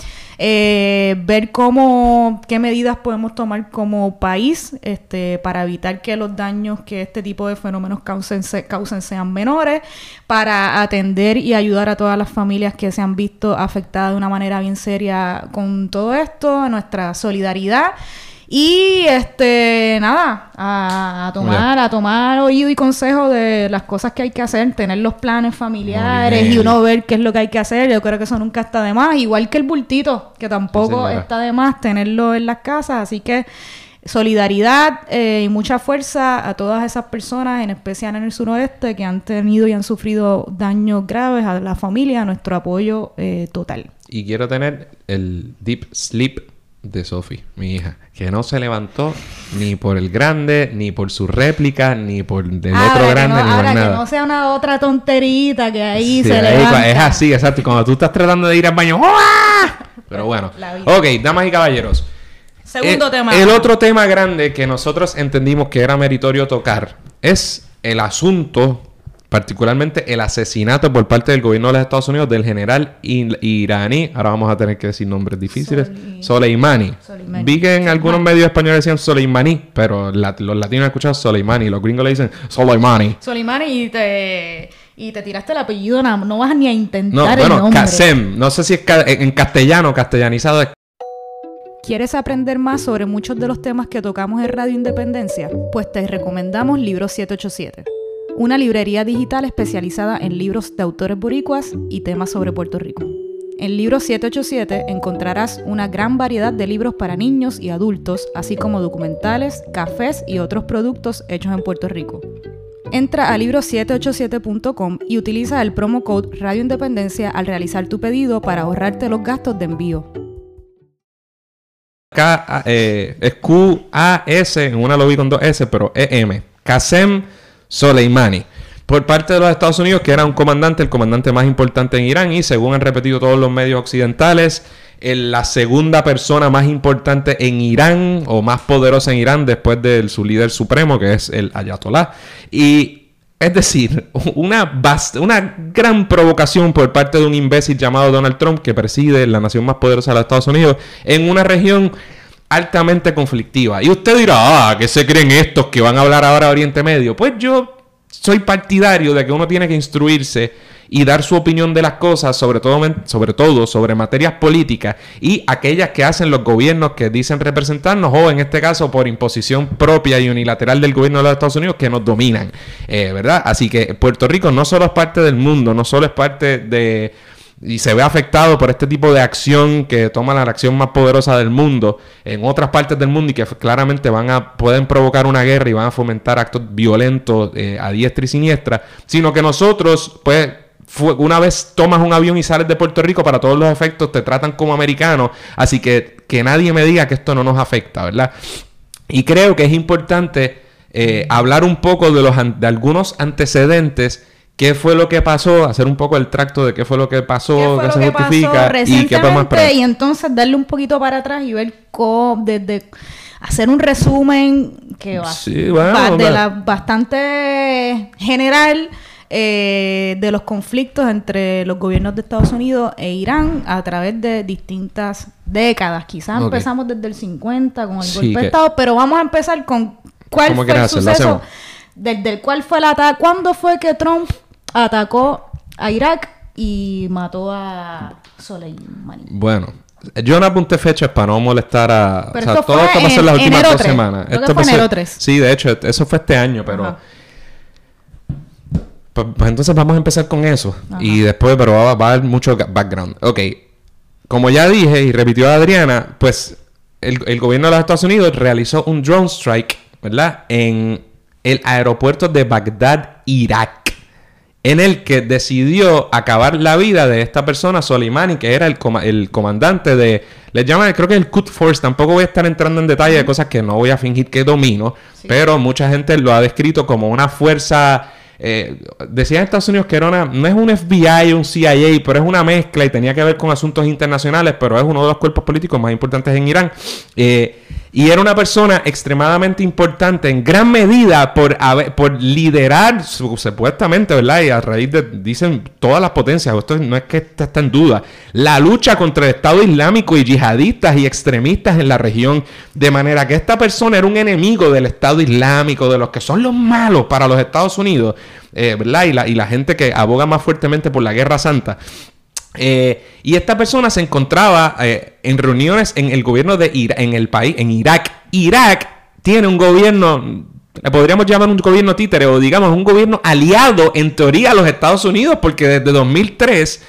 Eh, ver cómo, qué medidas podemos tomar como país este, para evitar que los daños que este tipo de fenómenos causen, causen sean menores, para atender y ayudar a todas las familias que se han visto afectadas de una manera bien seria con todo esto, nuestra solidaridad. Y este, nada, a, tomar, a tomar oído y consejo de las cosas que hay que hacer, tener los planes familiares y uno ver qué es lo que hay que hacer. Yo creo que eso nunca está de más, igual que el bultito, que tampoco está de más tenerlo en las casas. Así que solidaridad eh, y mucha fuerza a todas esas personas, en especial en el suroeste, que han tenido y han sufrido daños graves, a la familia, nuestro apoyo eh, total. Y quiero tener el deep sleep de Sophie, mi hija, que no se levantó ni por el grande, ni por su réplica, ni por el otro grande, ni por nada. que no sea una otra tonterita que ahí se levanta. Es así, exacto. Cuando tú estás tratando de ir al baño, Pero bueno. Ok, damas y caballeros. Segundo eh, tema. El otro tema grande que nosotros entendimos que era meritorio tocar es el asunto particularmente el asesinato por parte del gobierno de los Estados Unidos del general iraní, ahora vamos a tener que decir nombres difíciles, Soleimani. Vi que en algunos medios españoles decían Soleimani, pero los latinos escuchan Soleimani, los gringos le dicen Soleimani. Soleimani y te, y te tiraste el apellido, no, vas ni a intentar no, bueno, Qasem, no sé si es en castellano, castellanizado ¿Quieres aprender más sobre muchos de los temas que tocamos en Radio Independencia? Pues te recomendamos Libro 787 una librería digital especializada en libros de autores boricuas y temas sobre Puerto Rico. En Libro 787 encontrarás una gran variedad de libros para niños y adultos, así como documentales, cafés y otros productos hechos en Puerto Rico. Entra a libro787.com y utiliza el promo code Radio Independencia al realizar tu pedido para ahorrarte los gastos de envío. K, eh, es Q-A-S, en una lo vi con dos S, pero E-M. Kasem Soleimani por parte de los Estados Unidos, que era un comandante, el comandante más importante en Irán y según han repetido todos los medios occidentales, la segunda persona más importante en Irán o más poderosa en Irán después de su líder supremo, que es el Ayatollah. Y es decir, una, una gran provocación por parte de un imbécil llamado Donald Trump que preside la nación más poderosa de los Estados Unidos en una región altamente conflictiva. Y usted dirá, ah, ¿qué se creen estos que van a hablar ahora de Oriente Medio? Pues yo soy partidario de que uno tiene que instruirse y dar su opinión de las cosas, sobre todo, sobre todo sobre materias políticas y aquellas que hacen los gobiernos que dicen representarnos o en este caso por imposición propia y unilateral del gobierno de los Estados Unidos que nos dominan, eh, ¿verdad? Así que Puerto Rico no solo es parte del mundo, no solo es parte de y se ve afectado por este tipo de acción que toma la acción más poderosa del mundo en otras partes del mundo y que claramente van a pueden provocar una guerra y van a fomentar actos violentos eh, a diestra y siniestra, sino que nosotros pues una vez tomas un avión y sales de Puerto Rico, para todos los efectos te tratan como americano, así que que nadie me diga que esto no nos afecta, ¿verdad? Y creo que es importante eh, hablar un poco de, los, de algunos antecedentes qué fue lo que pasó, hacer un poco el tracto de qué fue lo que pasó, qué, se justifica y qué podemos esperar. Y entonces darle un poquito para atrás y ver cómo, desde hacer un resumen que va, de la, bastante general eh, de los conflictos entre los gobiernos de Estados Unidos e Irán a través de distintas décadas. Quizás empezamos desde el 50 con el golpe de Estado, pero vamos a empezar con cuál fue el suceso desde el cual fue el ataque. ¿Cuándo fue que Trump atacó a Irak y mató a Soleimani? Bueno, Yo no apunté fechas para no molestar a... Pero o sea, esto todo esto pasó en las últimas dos 3. semanas. Creo que Esto fue pasó- enero 3. Sí, de hecho, eso fue este año, pero... Ajá. Pues, pues entonces vamos a empezar con eso. Y después, pero va, va a haber mucho background. Ok. Como ya dije y repitió Adriana, pues el, el gobierno de los Estados Unidos realizó un drone strike, ¿verdad? En el aeropuerto de Bagdad, Irak. En el que decidió acabar la vida de esta persona, Soleimani, que era el, coma- el comandante de... Les llaman, creo que el Quds Force. Tampoco voy a estar entrando en detalle de cosas que no voy a fingir que domino. Pero mucha gente lo ha descrito como una fuerza... Eh, decía en Estados Unidos que era una, no es un FBI o un CIA, pero es una mezcla y tenía que ver con asuntos internacionales, pero es uno de los cuerpos políticos más importantes en Irán. Eh, y era una persona extremadamente importante en gran medida por, por liderar, su- supuestamente, ¿verdad? Y a raíz de, dicen todas las potencias, esto no es que está en duda, la lucha contra el Estado Islámico y yihadistas y extremistas en la región, de manera que esta persona era un enemigo del Estado Islámico, de los que son los malos para los Estados Unidos, eh. Y la, gente que aboga más fuertemente por la Guerra Santa. Eh, y esta persona se encontraba eh, en reuniones en el gobierno de Irak, en el país, en Irak. Irak tiene un gobierno, podríamos llamar un gobierno títere o digamos un gobierno aliado en teoría a los Estados Unidos porque desde 2003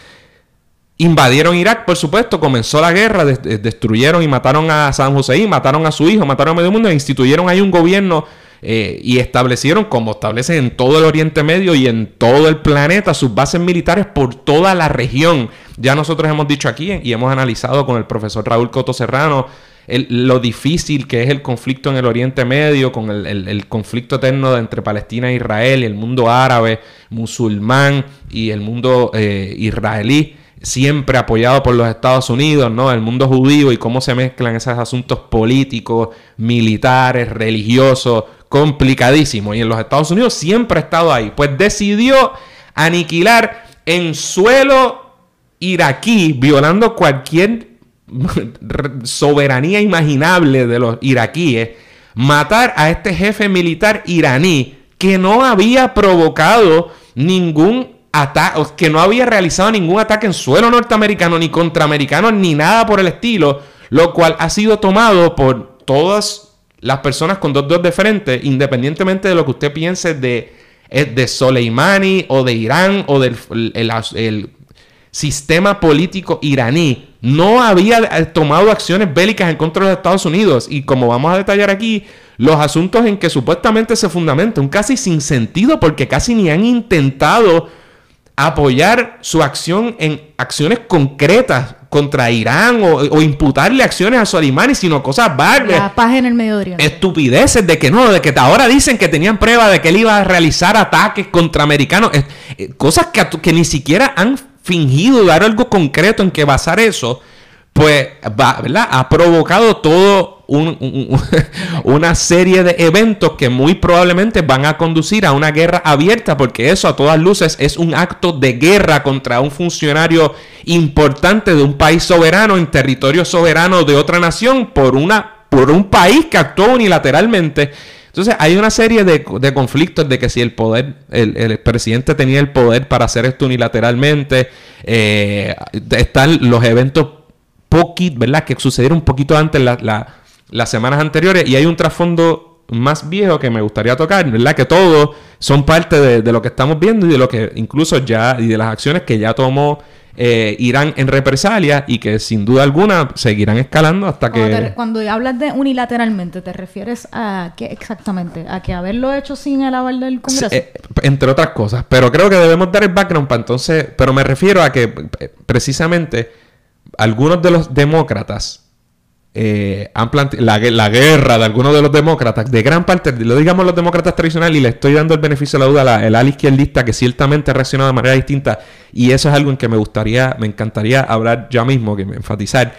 invadieron Irak, por supuesto, comenzó la guerra, des- destruyeron y mataron a Saddam Hussein, mataron a su hijo, mataron a medio mundo e instituyeron ahí un gobierno eh, y establecieron, como establecen en todo el Oriente Medio y en todo el planeta, sus bases militares por toda la región. Ya nosotros hemos dicho aquí y hemos analizado con el profesor Raúl Coto Serrano el- lo difícil que es el conflicto en el Oriente Medio, con el, el- conflicto eterno entre Palestina e Israel y el mundo árabe, musulmán y el mundo eh, israelí, siempre apoyado por los Estados Unidos, ¿no? El mundo judío y cómo se mezclan esos asuntos políticos, militares, religiosos, complicadísimos. Y en los Estados Unidos siempre ha estado ahí. Pues decidió aniquilar en suelo iraquí, violando cualquier soberanía imaginable de los iraquíes, matar a este jefe militar iraní que no había provocado ningún que no había realizado ningún ataque en suelo norteamericano, ni contraamericano, ni nada por el estilo, lo cual ha sido tomado por todas las personas con dos dedos de frente, independientemente de lo que usted piense de, eh, de Soleimani o de Irán o del el- el sistema político iraní no había eh, tomado acciones bélicas en contra de los Estados Unidos. Y como vamos a detallar aquí, los asuntos en que supuestamente se fundamenta un casi sin sentido porque casi ni han intentado apoyar su acción en acciones concretas contra Irán o, o imputarle acciones a Soleimani, sino cosas vagas La paz en el Medio Oriente. estupideces de que no, de que ahora dicen que tenían prueba de que él iba a realizar ataques contra americanos, Eh, cosas que ni siquiera han fingido dar algo concreto en que basar eso, pues va, ¿verdad? ha provocado todo un- un- un- una serie de eventos que muy probablemente van a conducir a una guerra abierta, porque eso a todas luces es un acto de guerra contra un funcionario importante de un país soberano en territorio soberano de otra nación por una por un país que actuó unilateralmente. Entonces hay una serie de, conflictos de que si el poder, el, el presidente tenía el poder para hacer esto unilateralmente, eh, están los eventos poquit, ¿verdad? Que sucedieron un poquito antes la- la- las semanas anteriores y hay un trasfondo más viejo que me gustaría tocar, ¿verdad? Que todos son parte de, de lo que estamos viendo y de lo que incluso ya, y de las acciones que ya tomó eh, Irán en represalia y que sin duda alguna seguirán escalando hasta Cuando, que... te- cuando hablas de unilateralmente, ¿te refieres a qué exactamente? ¿A que haberlo hecho sin el aval del Congreso? Sí, eh, entre otras cosas. Pero creo que debemos dar el background para entonces. Pero me refiero a que eh, precisamente algunos de los demócratas eh, han planteado la, la guerra de algunos de los demócratas, de gran parte, lo digamos los demócratas tradicionales, y le estoy dando el beneficio de la duda a la- el ala izquierdista que ciertamente ha reaccionado de manera distinta. Y eso es algo en que me gustaría, me encantaría hablar ya mismo, que me enfatizar.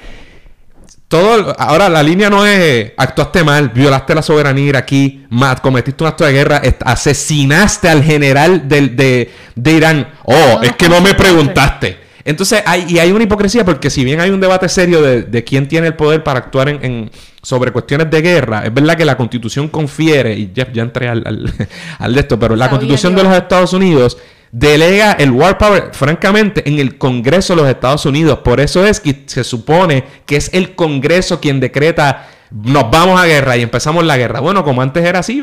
Todo, ahora la línea no es actuaste mal, violaste la soberanía iraquí, mat, cometiste un acto de guerra, asesinaste al general del, de, de Irán. Oh, No es que no me preguntaste. Entonces, hay, y hay una hipocresía porque si bien hay un debate serio de, de quién tiene el poder para actuar en, en- sobre cuestiones de guerra, es verdad que la constitución confiere, y ya, ya entré al, al, al de esto, pero la Sabía constitución yo. de los Estados Unidos delega el war power, francamente, en el Congreso de los Estados Unidos. Por eso es que se supone que es el Congreso quien decreta nos vamos a guerra y empezamos la guerra. Bueno, como antes era así,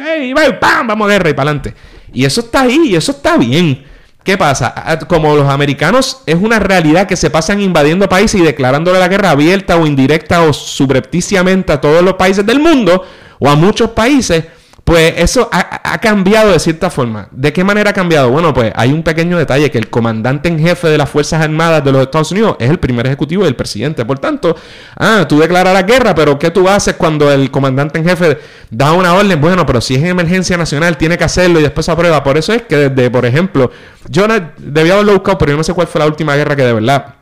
¡pam! vamos a guerra y para adelante. Y eso está ahí, y eso está bien. ¿Qué pasa? Como los americanos es una realidad que se pasan invadiendo países y declarándole la guerra abierta o indirecta o subrepticiamente a todos los países del mundo o a muchos países, pues eso ha, cambiado de cierta forma. ¿De qué manera ha cambiado? Bueno, pues hay un pequeño detalle, que el comandante en jefe de las Fuerzas Armadas de los Estados Unidos es el primer ejecutivo del presidente. Por tanto, ah, tú declaras la guerra, pero ¿qué tú haces cuando el comandante en jefe da una orden? Bueno, pero si es emergencia nacional, tiene que hacerlo y después aprueba. Por eso es que desde, por ejemplo, yo no, debía haberlo buscado, pero yo no sé cuál fue la última guerra que de verdad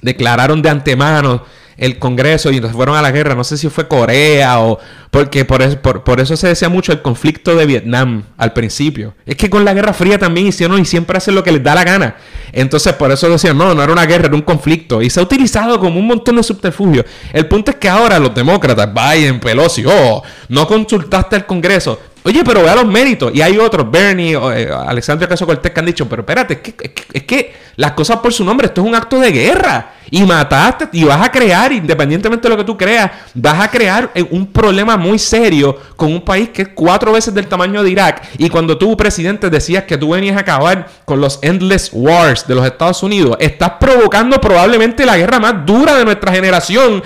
declararon de antemano el Congreso y entonces fueron a la guerra. No sé si fue Corea o... Porque por eso, por, eso se decía mucho el conflicto de Vietnam al principio. Es que con la Guerra Fría también hicieron y siempre hacen lo que les da la gana. Entonces por eso decían, no, no era una guerra, era un conflicto. Y se ha utilizado como un montón de subterfugios. El punto es que ahora los demócratas, Biden, Pelosi, oh, no consultaste al Congreso. Oye, pero vea los méritos. Y hay otros, Bernie, eh, Alexandria Caso Cortés, que han dicho, pero espérate, es que, es, que, las cosas por su nombre, esto es un acto de guerra. Y mataste, y vas a crear, independientemente de lo que tú creas, vas a crear eh, un problema muy serio con un país que es cuatro veces del tamaño de Irak. Y cuando tú, presidente, decías que tú venías a acabar con los endless wars de los Estados Unidos, estás provocando probablemente la guerra más dura de nuestra generación,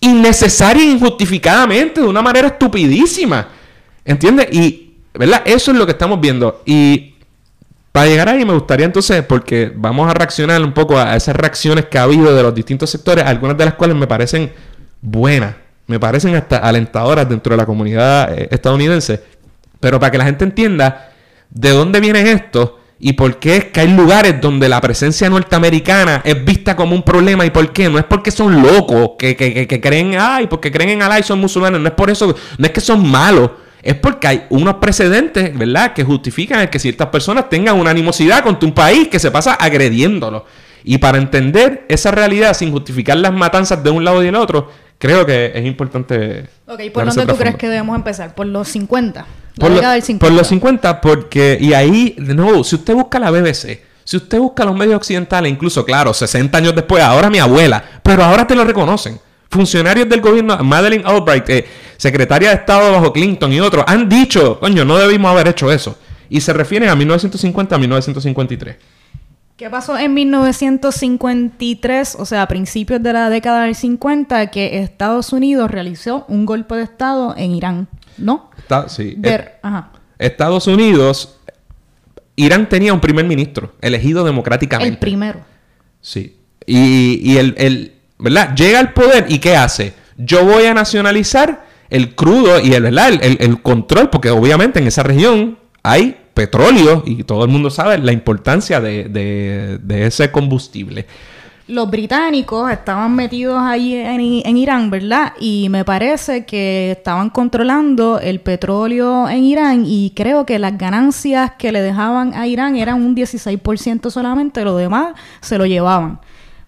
innecesaria e injustificadamente, de una manera estupidísima. ¿Entiendes? Y, ¿verdad? Eso es lo que estamos viendo. Y para llegar ahí me gustaría entonces, porque vamos a reaccionar un poco a esas reacciones que ha habido de los distintos sectores, algunas de las cuales me parecen buenas, me parecen hasta alentadoras dentro de la comunidad eh, estadounidense. Pero para que la gente entienda de dónde viene esto y por qué es que hay lugares donde la presencia norteamericana es vista como un problema y por qué. No es porque son locos que, que, que, creen, ay, porque creen en Alá y son musulmanes. No es por eso, no es que son malos es porque hay unos precedentes, ¿verdad?, que justifican el que ciertas personas tengan una animosidad contra un país que se pasa agrediéndolo. Y para entender esa realidad sin justificar las matanzas de un lado y del otro, creo que es importante. Ok, ¿por dónde tú crees que debemos empezar? ¿Por los 50? Por, por los 50, porque. Y ahí, de nuevo, si usted busca la BBC. Si usted busca los medios occidentales, incluso, claro, 60 años después, ahora mi abuela, pero ahora te lo reconocen. Funcionarios del gobierno, Madeleine Albright, eh, secretaria de Estado bajo Clinton y otros, han dicho, coño, no debimos haber hecho eso. Y se refieren a 1950 a 1953. ¿Qué pasó en 1953, o sea, a principios de la década del 50, que Estados Unidos realizó un golpe de Estado en Irán? ¿No? sí. Estados Unidos, Irán tenía un primer ministro elegido democráticamente. El primero. Sí. Y, el, ¿verdad? Llega al poder y ¿qué hace? Yo voy a nacionalizar el crudo y el, El, control, porque obviamente en esa región hay petróleo y todo el mundo sabe la importancia de, ese combustible. Los británicos estaban metidos ahí en, Irán, ¿verdad? Y me parece que estaban controlando el petróleo en Irán y creo que las ganancias que le dejaban a Irán eran un 16% solamente, lo demás se lo llevaban.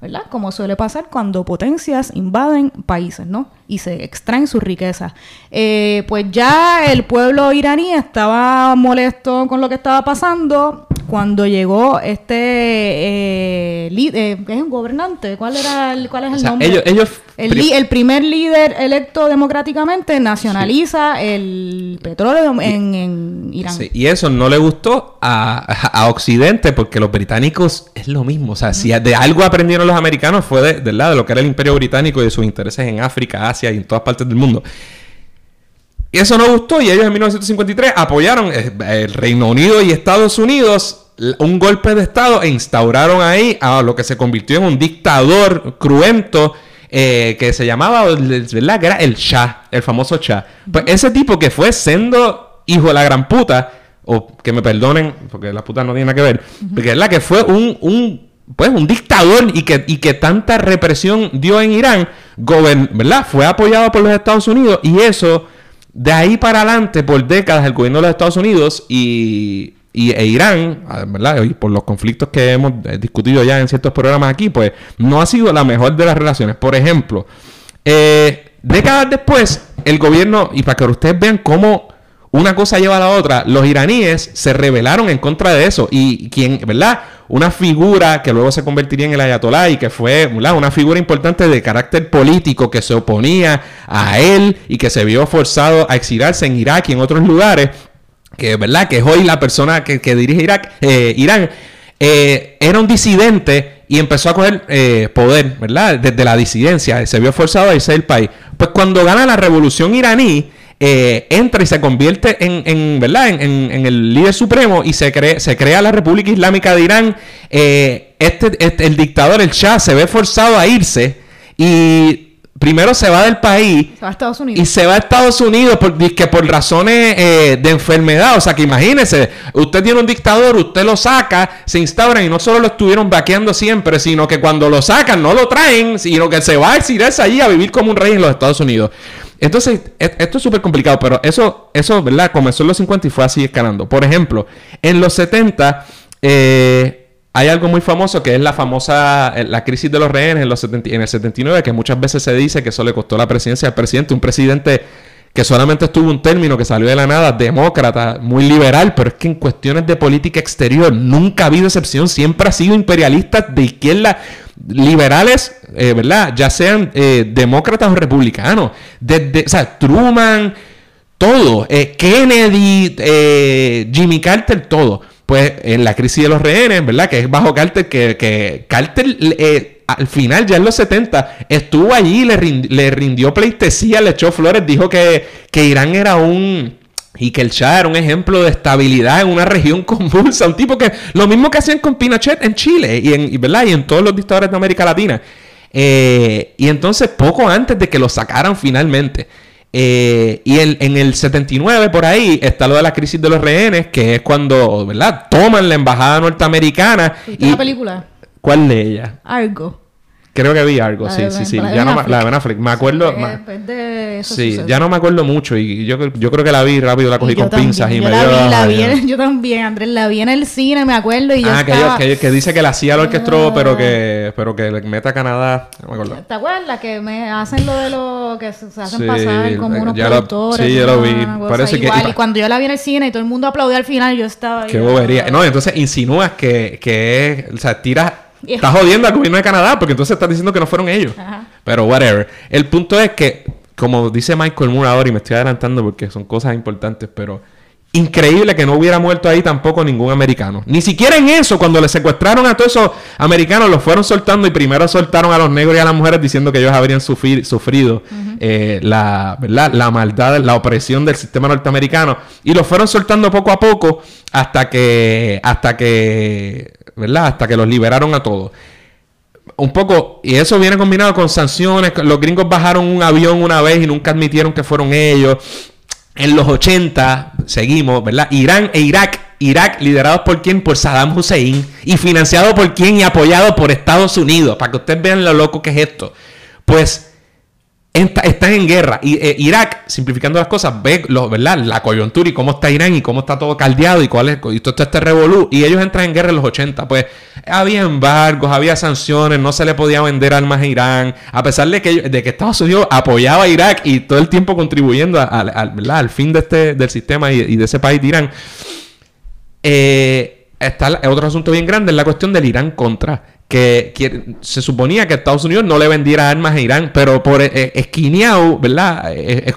¿Verdad? Como suele pasar cuando potencias invaden países, ¿no? Y se extraen sus riquezas. Eh, pues ya el pueblo iraní estaba molesto con lo que estaba pasando cuando llegó este eh, líder, eh, es un gobernante, ¿cuál era el, cuál es el nombre? Ellos, el, primer líder electo democráticamente nacionaliza el petróleo en, Irán. y eso no le gustó a, Occidente porque los británicos es lo mismo. O sea, si de algo aprendieron los americanos fue de, de, de lo que era el imperio británico y de sus intereses en África, Asia y en todas partes del mundo. Y eso no gustó y ellos en 1953 apoyaron eh, el Reino Unido y Estados Unidos un golpe de Estado e instauraron ahí a lo que se convirtió en un dictador cruento eh, que se llamaba, ¿verdad? Que era el Shah, el famoso Shah. Pues ese tipo que fue siendo hijo de la gran puta, o que me perdonen, porque la puta no tiene nada que ver, porque es la que fue un, un, pues, un dictador y que, y que tanta represión dio en Irán, ¿verdad? Fue apoyado por los Estados Unidos y eso, de ahí para adelante, por décadas, el gobierno de los Estados Unidos y y e Irán, ah, ¿verdad? Y por los conflictos que hemos eh, discutido ya en ciertos programas aquí, pues no ha sido la mejor de las relaciones. Por ejemplo, eh, décadas después, el gobierno, y para que ustedes vean cómo una cosa lleva a la otra. Los iraníes se rebelaron en contra de eso. Y quien, ¿verdad? Una figura que luego se convertiría en el ayatolá y que fue una figura importante de carácter político que se oponía a él y que se vio forzado a exilarse en Irak y en otros lugares, que, ¿verdad? que es hoy la persona que, dirige Irak, eh, Irán, eh, era un disidente y empezó a coger eh, poder, ¿verdad? Desde la disidencia, se vio forzado a irse del país. Pues cuando gana la revolución iraní, entra y se convierte en, en ¿verdad? En, el líder supremo y se, se crea la República Islámica de Irán. Este, este, el dictador, el Shah, se ve forzado a irse y primero se va del país se va a Estados Unidos. y se va a Estados Unidos por, que por razones eh, de enfermedad. O sea, que imagínese, usted tiene un dictador, usted lo saca, se instaura y no solo lo estuvieron vaqueando siempre, sino que cuando lo sacan no lo traen, sino que se va a exiliarse allí a vivir como un rey en los Estados Unidos. Entonces, e, esto es súper complicado, pero eso, eso, ¿verdad? Comenzó en los 50 y fue así escalando. Por ejemplo, en los 70 eh, hay algo muy famoso que es la famosa, eh, la crisis de los rehenes en, los en el 79, que muchas veces se dice que eso le costó la presidencia al presidente. Un presidente que solamente estuvo un término que salió de la nada, demócrata, muy liberal, pero es que en cuestiones de política exterior nunca ha habido excepción, siempre ha sido imperialista de izquierda, liberales, eh, ¿verdad? Ya sean eh, demócratas o republicanos, desde, o sea, Truman, todo, eh, Kennedy, Jimmy Carter, todo. Pues en la crisis de los rehenes, ¿verdad? Que es bajo Carter, que, que Carter al final, ya en los 70, estuvo allí, le, le rindió pleitesía, le echó flores, dijo que, que Irán era un... Y que el Shah era un ejemplo de estabilidad en una región convulsa. Un tipo que... Lo mismo que hacían con Pinochet en Chile y en, ¿verdad? y en todos los dictadores de América Latina. Eh, y entonces, poco antes de que lo sacaran finalmente. Eh, y en el 79, por ahí, está lo de la crisis de los rehenes, que es cuando, ¿verdad? Toman la embajada norteamericana. ¿Y la película? ¿Cuál de ellas? Algo. Creo que vi algo, sí, sí, sí. Ya no, la de Ben Affleck. Me acuerdo. Sí, ya no me acuerdo mucho. Y yo, yo creo que la vi rápido, la cogí con pinzas y yo me la vi, la vi en, Yo también, Andrés, la vi en el cine, me acuerdo. Y yo ah, que, que, dice que la hacía el orquestro, pero que, pero que le mete a Canadá. No me acuerdo. ¿Te acuerdas? Que me hacen lo de lo que se, hacen pasar como unos productores. sí, yo lo vi. Parece que. Igual. Y, cuando yo la vi en el cine y todo el mundo aplaudió al final, yo estaba. Qué bobería. No, entonces insinúas que, que es. O sea, tiras Estás jodiendo al gobierno de Canadá porque entonces estás diciendo que no fueron ellos. Pero whatever. El punto es que, como dice Michael Moore ahora, y me estoy adelantando porque son cosas importantes, pero increíble que no hubiera muerto ahí tampoco ningún americano. Ni siquiera en eso, cuando le secuestraron a todos esos americanos, los fueron soltando y primero soltaron a los negros y a las mujeres diciendo que ellos habrían sufrido eh, la, ¿verdad? la maldad, la opresión del sistema norteamericano. Y los fueron soltando poco a poco hasta que, hasta que ¿verdad? Hasta que los liberaron a todos. Un poco, y eso viene combinado con sanciones. Los gringos bajaron un avión una vez y nunca admitieron que fueron ellos. En los 80, seguimos, ¿verdad? Irán e Irak. Irak liderados por quién? Por Saddam Hussein. Y financiado por quién y apoyado por Estados Unidos. Para que ustedes vean lo loco que es esto. Pues están en guerra. Y eh, Irak, simplificando las cosas, ve lo, ¿verdad? la coyuntura y cómo está Irán y cómo está todo caldeado y cuál es y todo este revolú. Y ellos entran en guerra en los 80. Pues había embargos, había sanciones, no se le podía vender armas a Irán. A pesar de que, de que Estados Unidos apoyaba a Irak y todo el tiempo contribuyendo al fin de este, del sistema y, de ese país de Irán. Eh, está otro asunto bien grande, es la cuestión del Irán contra que, se suponía que Estados Unidos no le vendiera armas a Irán, pero por eh, esquineado, ¿verdad? Eh,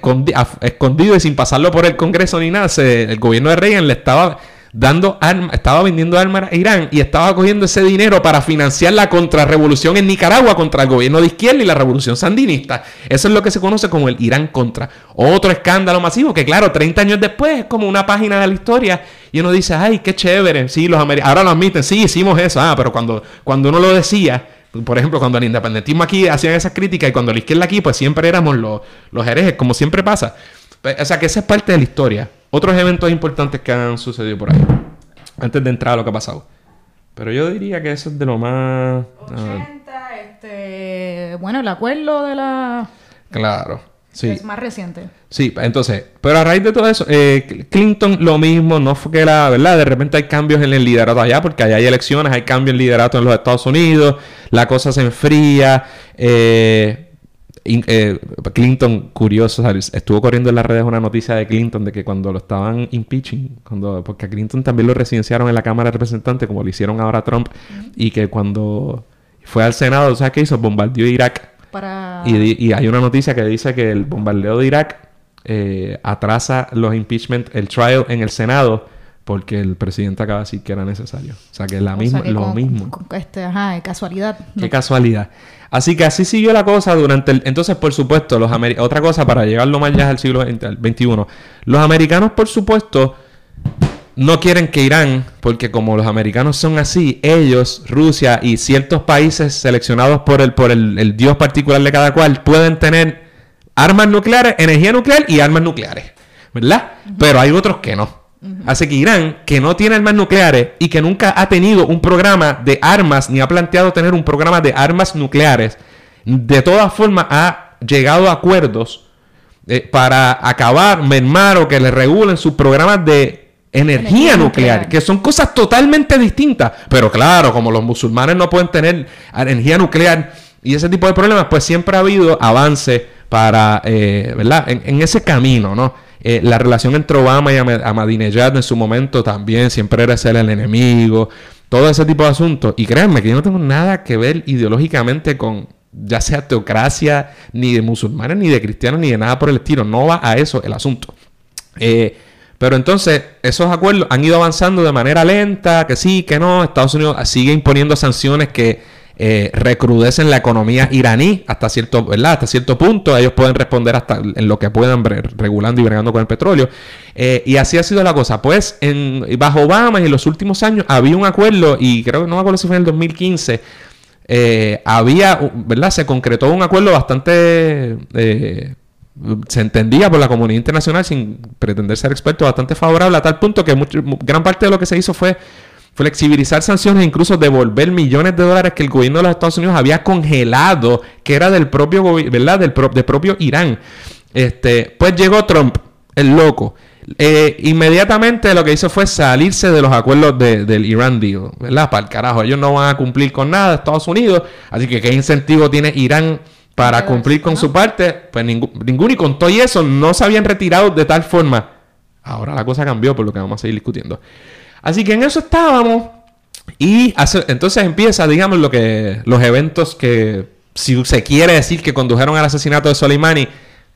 escondido y sin pasarlo por el Congreso ni nada, el gobierno de Reagan le estaba dando armas, estaba vendiendo armas a Irán y estaba cogiendo ese dinero para financiar la contrarrevolución en Nicaragua contra el gobierno de izquierda y la revolución sandinista. Eso es lo que se conoce como el Irán contra. Otro escándalo masivo que claro, 30 años después es como una página de la historia y uno dice, ay, qué chévere, sí, los ahora lo admiten, sí, hicimos eso, ah, pero cuando, cuando uno lo decía, por ejemplo, cuando el independentismo aquí hacían esas críticas y cuando la izquierda aquí, pues siempre éramos los, los herejes, como siempre pasa. Pues, o sea, que esa es parte de la historia. Otros eventos importantes que han sucedido por ahí. Antes de entrar a lo que ha pasado. Pero yo diría que eso es de lo más... 80, este... Bueno, el acuerdo de la... Claro. Sí. Es más reciente. Sí, entonces, pero a raíz de todo eso, eh, Clinton lo mismo, no fue que la verdad, de repente hay cambios en el liderato allá, porque allá hay elecciones, hay cambios en el liderato en los Estados Unidos, la cosa se enfría, eh, eh, Clinton, curioso, estuvo corriendo en las redes una noticia de Clinton de que cuando lo estaban impeaching, cuando, porque a Clinton también lo residenciaron en la Cámara de Representantes, como lo hicieron ahora Trump, y que cuando fue al Senado, ¿sabes qué hizo? Bombardeó Irak. Y, hay una noticia que dice que el bombardeo de Irak eh, atrasa los impeachment, el trial en el Senado porque el presidente acaba de decir que era necesario. O sea, que es la misma, lo mismo. este, ajá, casualidad. Qué casualidad. Así que así siguió la cosa durante el... Entonces, por supuesto, los otra cosa para llegarlo más allá al siglo XXI. Los americanos, por supuesto, no quieren que Irán, porque como los americanos son así, ellos, Rusia y ciertos países seleccionados por el, por el dios particular de cada cual, pueden tener armas nucleares, energía nuclear y armas nucleares. ¿Verdad? Pero hay otros que no. Así que Irán, que no tiene armas nucleares y que nunca ha tenido un programa de armas, ni ha planteado tener un programa de armas nucleares, de todas formas ha llegado a acuerdos eh, para acabar, mermar o que le regulen sus programas de energía, nuclear, que son cosas totalmente distintas. Pero claro, como los musulmanes no pueden tener energía nuclear y ese tipo de problemas, pues siempre ha habido avance para, eh, ¿verdad? en ese camino, ¿no? Eh, la relación entre Obama y Ahmadinejad en su momento también siempre era ser el enemigo. Todo ese tipo de asuntos. Y créanme que yo no tengo nada que ver ideológicamente con ya sea teocracia, ni de musulmanes, ni de cristianos, ni de nada por el estilo. No va a eso el asunto. Eh, pero entonces, esos acuerdos han ido avanzando de manera lenta, que sí, que no. Estados Unidos sigue imponiendo sanciones que eh, recrudecen la economía iraní hasta cierto, ¿verdad? hasta cierto punto. Ellos pueden responder hasta en lo que puedan, regulando y bregando con el petróleo. Eh, y así ha sido la cosa. Pues en, bajo Obama y en los últimos años había un acuerdo, y creo que no me acuerdo si fue en el 2015. Eh, había, ¿verdad? Se concretó un acuerdo bastante se entendía por la comunidad internacional sin pretender ser experto bastante favorable a tal punto que gran parte de lo que se hizo fue flexibilizar sanciones e incluso devolver millones de dólares que el gobierno de los Estados Unidos había congelado, que era del propio ¿verdad? Del, propio Irán. Este, pues llegó Trump, el loco. Eh, inmediatamente lo que hizo fue salirse de los acuerdos del Irán deal, ¿verdad? Para el carajo, ellos no van a cumplir con nada de Estados Unidos, así que qué incentivo tiene Irán para cumplir con su parte, pues ninguno y con todo y eso no se habían retirado de tal forma. Ahora la cosa cambió por lo que vamos a seguir discutiendo. Así que en eso estábamos. Y entonces empieza, digamos, lo que los eventos que si se quiere decir que condujeron al asesinato de Soleimani,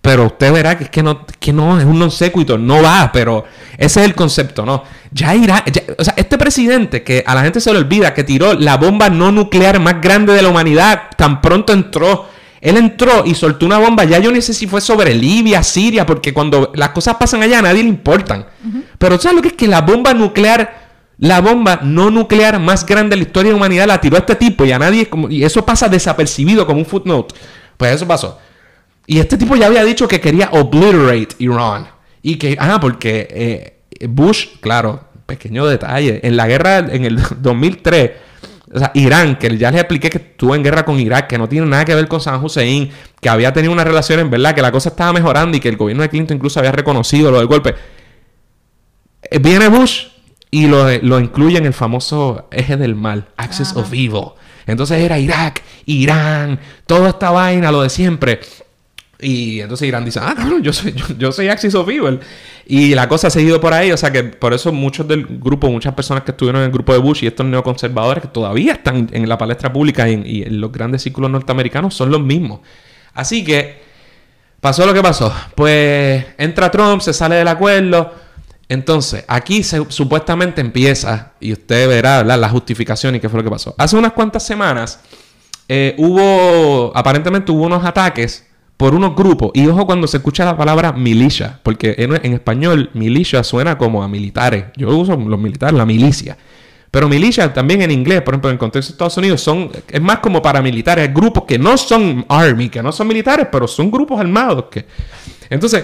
pero usted verá que es que no, es un non sequitur, no va, pero ese es el concepto, ¿no? Ya irá, o sea, este presidente que a la gente se le olvida que tiró la bomba no nuclear más grande de la humanidad, tan pronto entró él entró y soltó una bomba, ya yo no sé si fue sobre Libia, Siria, porque cuando las cosas pasan allá a nadie le importan. Pero ¿sabes lo que es que la bomba nuclear, la bomba no nuclear más grande de la historia de la humanidad la tiró este tipo y a nadie, como, y eso pasa desapercibido como un footnote? Pues eso pasó. Y este tipo ya había dicho que quería obliterate Iran. Y que, ah, porque eh, Bush, claro, pequeño detalle, en la guerra en el 2003 o sea, Irán, que ya les expliqué que estuvo en guerra con Irak, que no tiene nada que ver con San Hussein, que había tenido una relación en verdad, que la cosa estaba mejorando y que el gobierno de Clinton incluso había reconocido lo del golpe. Eh, viene Bush y lo, lo incluye en el famoso eje del mal, Axis of Evil. Entonces era Irak, Irán, toda esta vaina, lo de siempre. Y entonces Irán dice, ah, cabrón, yo soy, yo, soy Axis of Evil. Y la cosa ha seguido por ahí. O sea que por eso muchos del grupo, muchas personas que estuvieron en el grupo de Bush y estos neoconservadores que todavía están en la palestra pública y en, los grandes círculos norteamericanos son los mismos. Así que pasó lo que pasó. Pues entra Trump, se sale del acuerdo. Entonces, aquí supuestamente empieza, y usted verá la justificación y qué fue lo que pasó. Hace unas cuantas semanas eh, hubo, aparentemente hubo unos ataques por unos grupos. Y ojo cuando se escucha la palabra milicia, porque en, español milicia suena como a militares. Yo uso los militares, la milicia. Pero milicia también en inglés, por ejemplo, en el contexto de Estados Unidos, son, es más como paramilitares, grupos que no son army, que no son militares, pero son grupos armados. Que... Entonces,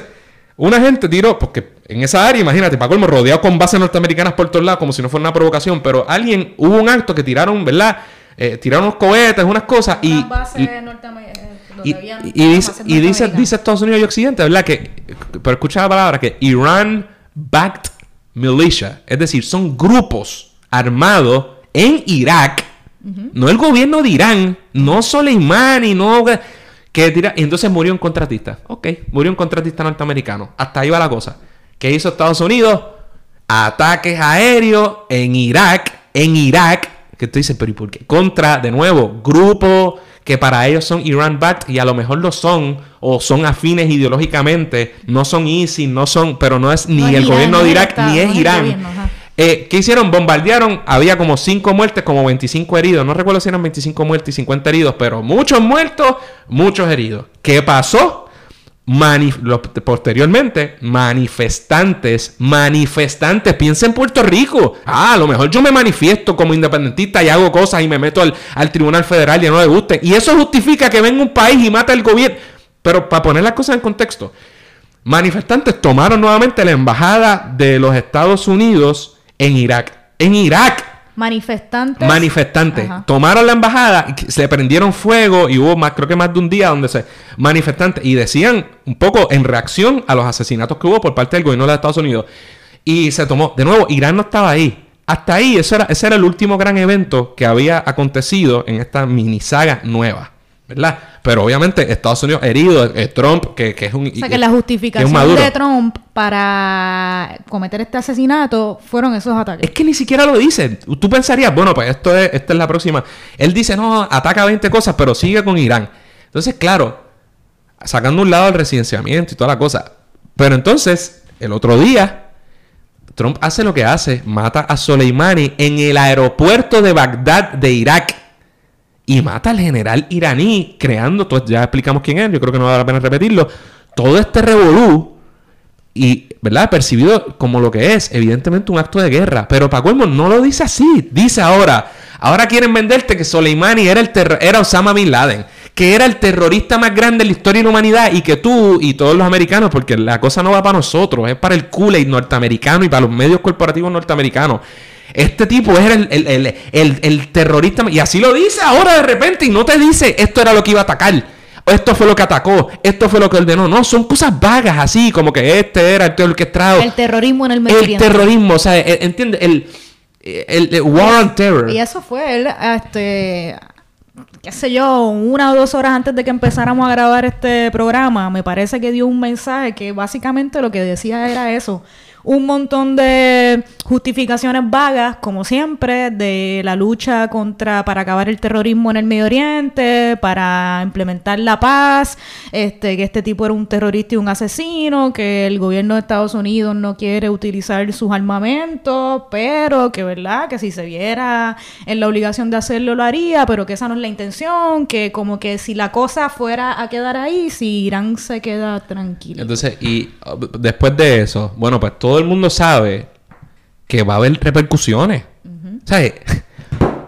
una gente tiró, porque en esa área, imagínate, para colmo, rodeado con bases norteamericanas por todos lados, como si no fuera una provocación, pero alguien, hubo un acto que tiraron, ¿verdad? Eh, tiraron unos cohetes, unas cosas, y, y, dice, y dice, dice, Estados Unidos y Occidente, ¿verdad? Que, pero escucha la palabra, que Iran backed militia, es decir, son grupos armados en Irak, no el gobierno de Irán, no Soleimani, no Que tira... Y entonces murió un contratista. Ok, murió un contratista norteamericano. Hasta ahí va la cosa. ¿Qué hizo Estados Unidos? Ataques aéreos en Irak. En Irak. Que tú dices, pero ¿y por qué? Contra, de nuevo, grupos que para ellos son Iran-backed y a lo mejor lo son o son afines ideológicamente, no son ISIS, no son, pero no es ni el gobierno de Irak ni es Irán. Eh, ¿Qué hicieron? Bombardearon, había como 5 muertes, como 25 heridos. No recuerdo si eran 25 muertes y 50 heridos, pero muchos muertos, muchos heridos. ¿Qué pasó? Posteriormente, manifestantes, manifestantes, piensa en Puerto Rico. Ah, a lo mejor yo me manifiesto como independentista y hago cosas y me meto al, Tribunal Federal y no le guste. Y eso justifica que venga un país y mata al gobierno. Pero para poner las cosas en contexto, manifestantes tomaron nuevamente la embajada de los Estados Unidos en Irak. En Irak. Manifestantes. Manifestantes. Tomaron la embajada, se prendieron fuego y hubo más, creo que más de un día donde se manifestantes y decían un poco en reacción a los asesinatos que hubo por parte del gobierno de Estados Unidos. Y se tomó, de nuevo, Irán no estaba ahí. Hasta ahí, eso era, ese era el último gran evento que había acontecido en esta mini saga nueva. ¿Verdad? Pero obviamente Estados Unidos herido, eh, Trump, que, es un... O sea, que la justificación de Trump para cometer este asesinato fueron esos ataques. Es que ni siquiera lo dice. Tú pensarías, bueno, pues esto es, esta es la próxima. Él dice, no, ataca 20 cosas, pero sigue con Irán. Entonces, claro, sacando un lado el residenciamiento y toda la cosa. Pero entonces, el otro día, Trump hace lo que hace, mata a Soleimani en el aeropuerto de Bagdad de Irak y mata al general iraní, creando, ya explicamos quién es, yo creo que no vale la pena repetirlo, todo este revolú y, ¿verdad? Percibido como lo que es, evidentemente un acto de guerra. Pero Paco no lo dice así, dice ahora, ahora quieren venderte que Soleimani era, el era Osama Bin Laden, que era el terrorista más grande de la historia de la humanidad y que tú y todos los americanos, porque la cosa no va para nosotros, es para el Kool-Aid norteamericano y para los medios corporativos norteamericanos este tipo era el, terrorista. Y así lo dice ahora de repente y no te dice esto era lo que iba a atacar. Esto fue lo que atacó, esto fue lo que ordenó. No, son cosas vagas así, como que este era el que trajo. El terrorismo en el Medio El terrorismo, o sea, e, entiende, el, el, War on Terror. Y eso fue él, este, qué sé yo, una o dos horas antes de que empezáramos a grabar este programa, me parece que dio un mensaje que básicamente lo que decía era eso un montón de justificaciones vagas, como siempre, de la lucha contra para acabar el terrorismo en el Medio Oriente, para implementar la paz, este, que este tipo era un terrorista y un asesino, que el gobierno de Estados Unidos no quiere utilizar sus armamentos, pero que verdad, que si se viera en la obligación de hacerlo lo haría, pero que esa no es la intención, que como que si la cosa fuera a quedar ahí, si Irán se queda tranquilo. Entonces, y uh, después de eso, bueno, pues todo todo el mundo sabe que va a haber repercusiones. O sea,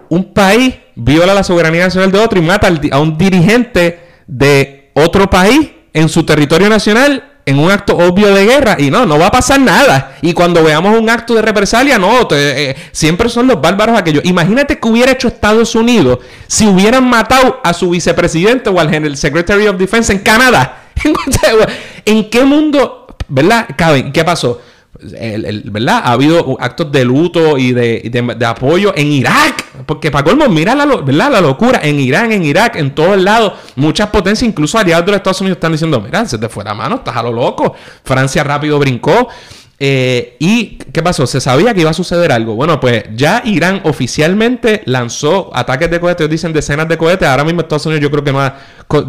un país viola la soberanía nacional de otro y mata a un dirigente de otro país en su territorio nacional en un acto obvio de guerra y no, no va a pasar nada. Y cuando veamos un acto de represalia, no, eh, siempre son los bárbaros aquellos. Imagínate que hubiera hecho Estados Unidos si hubieran matado a su vicepresidente o al General Secretary of Defense en Canadá. ¿En qué mundo, verdad? ¿Qué pasó? El, ¿verdad? Ha habido actos de luto y de, apoyo en Irak. Porque para colmo, mira la, ¿verdad? la locura. En Irán, en Irak, en todos lados. Muchas potencias, incluso aliados de los Estados Unidos, están diciendo: Mira, se te fue la mano, estás a lo loco. Francia rápido brincó. Eh, ¿Y qué pasó? Se sabía que iba a suceder algo. Bueno, pues ya Irán oficialmente lanzó ataques de cohetes, dicen decenas de cohetes. Ahora mismo Estados Unidos yo creo que no ha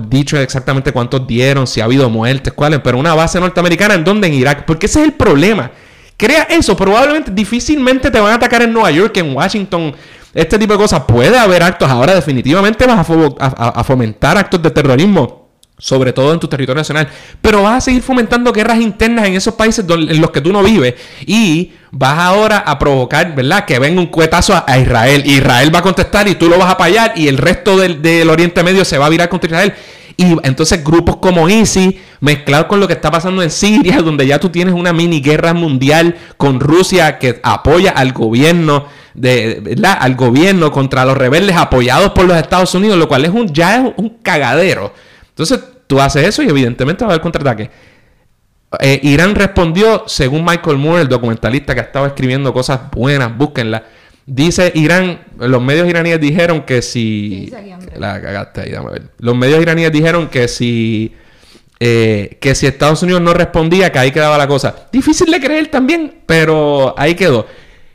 dicho exactamente cuántos dieron, si ha habido muertes, cuáles, pero una base norteamericana en donde en Irak. Porque ese es el problema. Crea eso, probablemente difícilmente te van a atacar en Nueva York, en Washington, este tipo de cosas. Puede haber actos. Ahora definitivamente vas a fomentar actos de terrorismo sobre todo en tu territorio nacional, pero vas a seguir fomentando guerras internas en esos países en los que tú no vives y vas ahora a provocar, ¿verdad? Que venga un cuetazo a, Israel. Israel va a contestar y tú lo vas a apoyar y el resto del, Oriente Medio se va a virar contra Israel. Y entonces grupos como ISIS, mezclados con lo que está pasando en Siria, donde ya tú tienes una mini guerra mundial con Rusia que apoya al gobierno de, ¿verdad? Al gobierno contra los rebeldes apoyados por los Estados Unidos, lo cual es un, ya es un cagadero. Entonces, tú haces eso y evidentemente va a haber contraataque. Eh, Irán respondió, según Michael Moore, el documentalista que estaba escribiendo cosas buenas, búsquenla. Dice Irán, los medios iraníes dijeron que si... La cagaste ahí, dame a ver. Los medios iraníes dijeron que si... Eh, que si Estados Unidos no respondía, que ahí quedaba la cosa. Difícil de creer también, pero ahí quedó.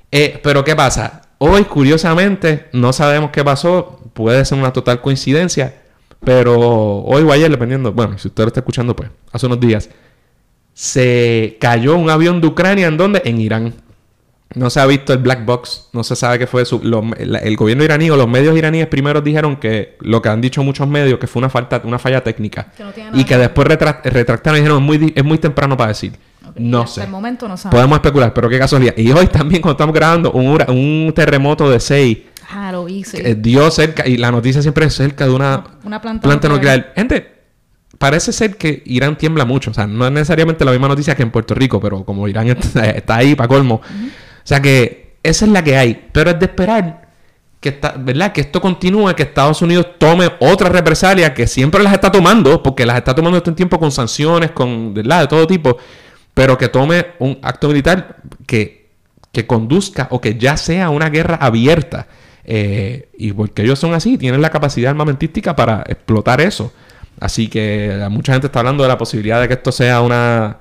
Eh, pero ¿qué pasa? Hoy, curiosamente, no sabemos qué pasó. Puede ser una total coincidencia. Pero hoy o ayer, dependiendo, bueno, si usted lo está escuchando, pues, hace unos días, se cayó un avión de Ucrania en dónde? En Irán. No se ha visto el black box, no se sabe qué fue su, el gobierno iraní o los medios iraníes primero dijeron que lo que han dicho muchos medios que fue una falta, una falla técnica y que después retractaron y dijeron es muy, es muy temprano para decir. No sé. el momento no Podemos especular, pero qué casualidad. Y hoy también cuando estamos grabando un, un terremoto de 6 ah, lo dio cerca y la noticia siempre es cerca de una, planta, nuclear. Gente, parece ser que Irán tiembla mucho. O sea, no es necesariamente la misma noticia que en Puerto Rico, pero como Irán está, ahí para colmo. O sea que esa es la que hay. Pero es de esperar que, está, ¿verdad? que esto continúe, que Estados Unidos tome otra represalia que siempre las está tomando, porque las está tomando este tiempo con sanciones, con, ¿verdad? De todo tipo, pero que tome un acto militar que, que conduzca o que ya sea una guerra abierta. Eh, y porque ellos son así, tienen la capacidad armamentística para explotar eso. Así que mucha gente está hablando de la posibilidad de que esto sea una,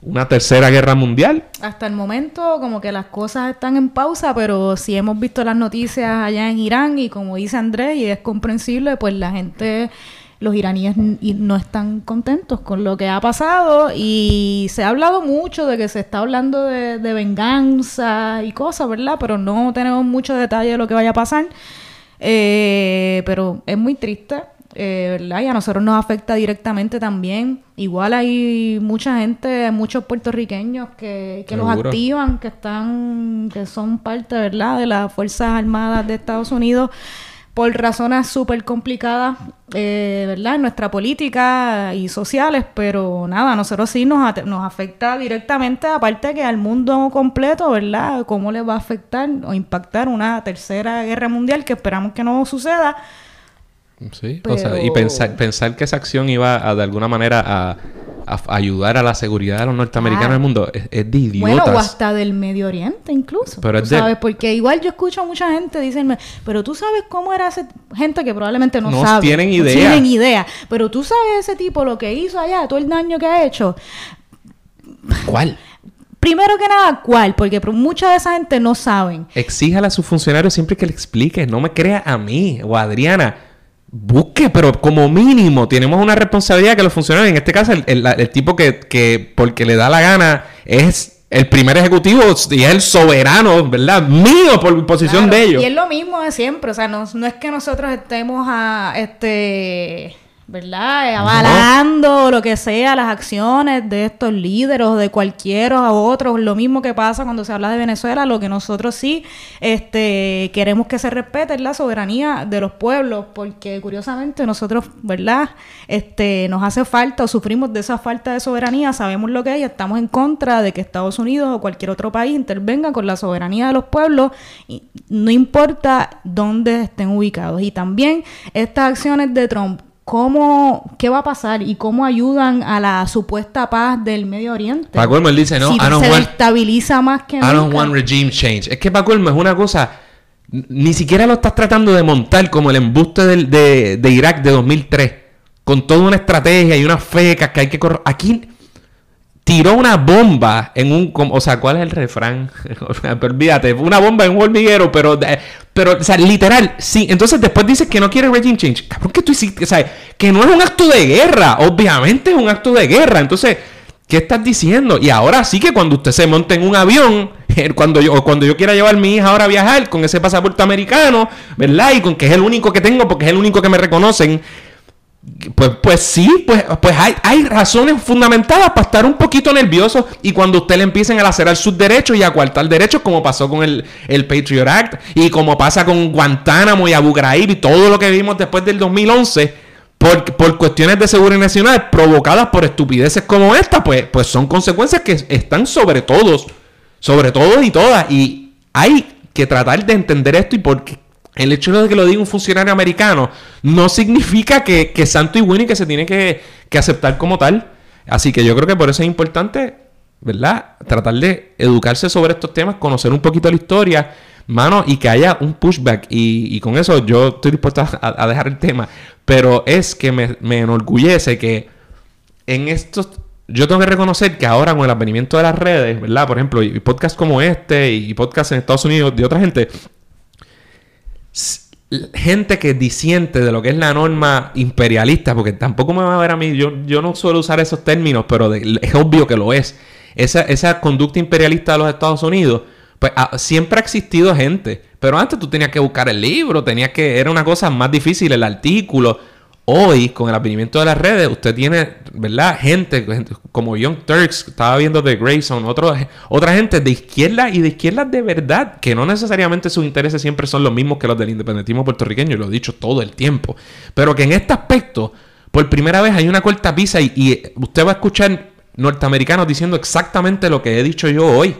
una tercera guerra mundial. Hasta el momento como que las cosas están en pausa, pero si hemos visto las noticias allá en Irán y como dice Andrés, y es comprensible, pues la gente, los iraníes no están contentos con lo que ha pasado y se ha hablado mucho de que se está hablando de, de venganza y cosas, ¿verdad? Pero no tenemos mucho detalle de lo que vaya a pasar. Eh, pero es muy triste eh, ¿verdad? Y a nosotros nos afecta directamente también. Igual hay mucha gente, muchos puertorriqueños que, que los activan, que están, que son parte, ¿verdad?, de las Fuerzas Armadas de Estados Unidos por razones súper complicadas, eh, ¿verdad? En nuestra política y sociales, pero nada, a nosotros sí nos, nos afecta directamente, aparte que al mundo completo, ¿verdad? ¿Cómo le va a afectar o impactar una tercera guerra mundial que esperamos que no suceda? Sí, o sea, y pensar, pensar que esa acción iba a, de alguna manera a, ayudar a la seguridad de los norteamericanos en el mundo es, de idiotas. Bueno, o hasta del Medio Oriente incluso. Pero ¿sabes? Porque igual yo escucho a mucha gente decirme, pero tú sabes cómo era ese... Gente que probablemente no, sabe. tienen idea. No tienen idea. Pero tú sabes ese tipo lo que hizo allá, todo el daño que ha hecho. ¿Cuál? Primero que nada, ¿cuál? Porque mucha de esa gente no saben. Exíjale a sus funcionarios siempre que le explique. No me crea a mí o a Adriana busque, pero como mínimo tenemos una responsabilidad que los funcionarios, en este caso el, tipo que, que, porque le da la gana es el primer ejecutivo y es el soberano, ¿verdad? Mío por posición de ellos. Y es lo mismo de siempre, o sea, no, no es que nosotros estemos a este ¿verdad? Avalando lo que sea las acciones de estos líderes de cualquiera o otros. Lo mismo que pasa cuando se habla de Venezuela, lo que nosotros sí este, queremos que se respete es la soberanía de los pueblos, porque curiosamente nosotros, ¿verdad? Este, nos hace falta o sufrimos de esa falta de soberanía, sabemos lo que hay, estamos en contra de que Estados Unidos o cualquier otro país intervenga con la soberanía de los pueblos, y no importa dónde estén ubicados. Y también estas acciones de Trump cómo, qué va a pasar y cómo ayudan a la supuesta paz del Medio Oriente. Paco él dice, no, si se estabiliza más que I don't want regime change. Es que Paco es una cosa, ni siquiera lo estás tratando de montar como el embuste de, de Irak de 2003, con toda una estrategia y unas fecas que hay que correr. Aquí tiró una bomba en un... O sea, ¿cuál es el refrán? olvídate, una bomba en un hormiguero, pero... Pero, o sea, literal, sí. Entonces después dices que no quiere regime change. Cabrón, que tú hiciste? O que no es un acto de guerra. Obviamente es un acto de guerra. Entonces, ¿qué estás diciendo? Y ahora sí que cuando usted se monte en un avión, cuando yo, cuando yo quiera llevar a mi hija ahora a viajar con ese pasaporte americano, ¿verdad? Y con que es el único que tengo porque es el único que me reconocen pues, pues sí, pues, pues hay, hay razones fundamentadas para estar un poquito nervioso y cuando usted le empiecen a lacerar sus derechos y a coartar derechos, como pasó con el, el Patriot Act y como pasa con Guantánamo y Abu Ghraib y todo lo que vimos después del 2011, por, por cuestiones de seguridad nacional provocadas por estupideces como esta, pues, pues son consecuencias que están sobre todos, sobre todos y todas. Y hay que tratar de entender esto y por qué el hecho de que lo diga un funcionario americano no significa que, que santo y bueno y que se tiene que, aceptar como tal. Así que yo creo que por eso es importante, ¿verdad? Tratar de educarse sobre estos temas, conocer un poquito la historia, Mano, y que haya un pushback. Y, con eso yo estoy dispuesto a, dejar el tema. Pero es que me, me enorgullece que en estos yo tengo que reconocer que ahora con el advenimiento de las redes, ¿verdad? Por ejemplo, y podcasts como este y podcasts en Estados Unidos de otra gente, gente que disiente de lo que es la norma imperialista, porque tampoco me va a ver a mí, yo, yo no suelo usar esos términos, pero es obvio que lo es. Esa, esa conducta imperialista de los Estados Unidos, pues ah, siempre ha existido gente, pero antes tú tenías que buscar el libro, tenías que, era una cosa más difícil, el artículo Hoy, con el advenimiento de las redes, usted tiene, ¿verdad? Gente, como Young Turks, estaba viendo The Grayson, otra gente de izquierda y de izquierda de verdad, que no necesariamente sus intereses siempre son los mismos que los del independentismo puertorriqueño, lo he dicho todo el tiempo, pero que en este aspecto, por primera vez hay una cortapisa y, y usted va a escuchar norteamericanos diciendo exactamente lo que he dicho yo hoy,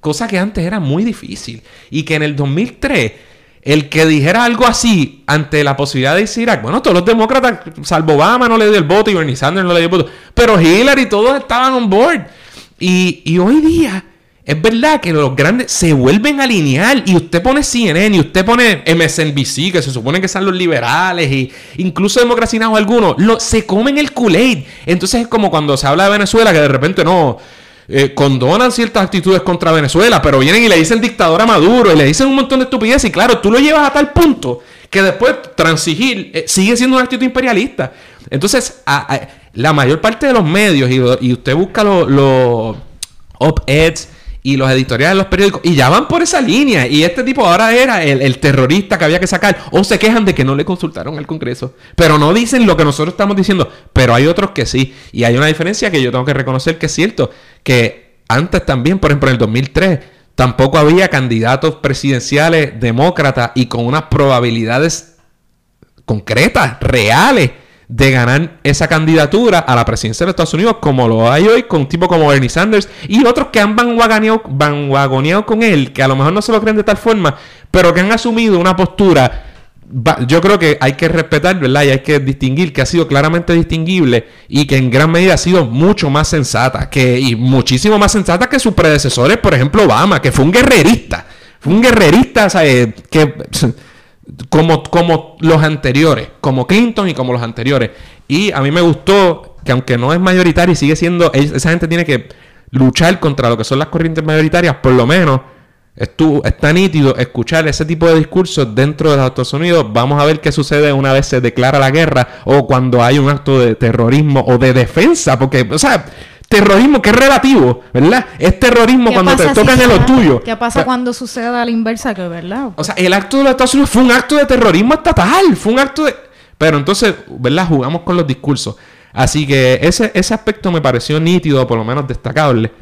cosa que antes era muy difícil y que en el 2003 el que dijera algo así ante la posibilidad de decir, bueno, todos los demócratas, salvo Obama, no le dio el voto y Bernie Sanders no le dio el voto, pero Hillary todos estaban on board. Y, hoy día es verdad que los grandes se vuelven a alinear y usted pone CNN y usted pone MSNBC, que se supone que son los liberales y incluso democracinados algunos, lo, se comen el Kool-Aid. Entonces es como cuando se habla de Venezuela que de repente no eh, condonan ciertas actitudes contra Venezuela, pero vienen y le dicen dictador a Maduro y le dicen un montón de estupideces. Y claro, tú lo llevas a tal punto que después transigir eh, sigue siendo una actitud imperialista. Entonces, la mayor parte de los medios, y, usted busca los op-eds y los editoriales de los periódicos, y ya van por esa línea. Y este tipo ahora era el, terrorista que había que sacar. O se quejan de que no le consultaron al Congreso. Pero no dicen lo que nosotros estamos diciendo. Pero hay otros que sí. Y hay una diferencia que yo tengo que reconocer que es cierto. Que antes también, por ejemplo, en el 2003, tampoco había candidatos presidenciales demócratas y con unas probabilidades concretas, reales de ganar esa candidatura a la presidencia de Estados Unidos, como lo hay hoy con tipo como Bernie Sanders y otros que han vanguagoneado con él, que a lo mejor no se lo creen de tal forma, pero que han asumido una postura. Yo creo que hay que respetar, ¿verdad? Y hay que distinguir que ha sido claramente distinguible y que en gran medida ha sido mucho más sensata, que, y muchísimo más sensata que sus predecesores, por ejemplo, Obama, que fue un guerrerista. Fue un guerrerista, ¿sabes? Que como, como los anteriores, como Clinton y como los anteriores. Y a mí me gustó que aunque no es mayoritario y sigue siendo, esa gente tiene que luchar contra lo que son las corrientes mayoritarias, por lo menos estuvo, está nítido escuchar ese tipo de discursos dentro de los Estados Unidos. Vamos a ver qué sucede una vez se declara la guerra o cuando hay un acto de terrorismo o de defensa, porque, o sea, terrorismo que es relativo, ¿verdad? Es terrorismo cuando te tocan en lo tuyo. ¿Qué pasa cuando sucede a la inversa que, verdad? O sea, el acto de los Estados Unidos fue un acto de terrorismo estatal, fue un acto de... Pero entonces, ¿verdad? Jugamos con los discursos. Así que ese, ese aspecto me pareció nítido, por lo menos destacable.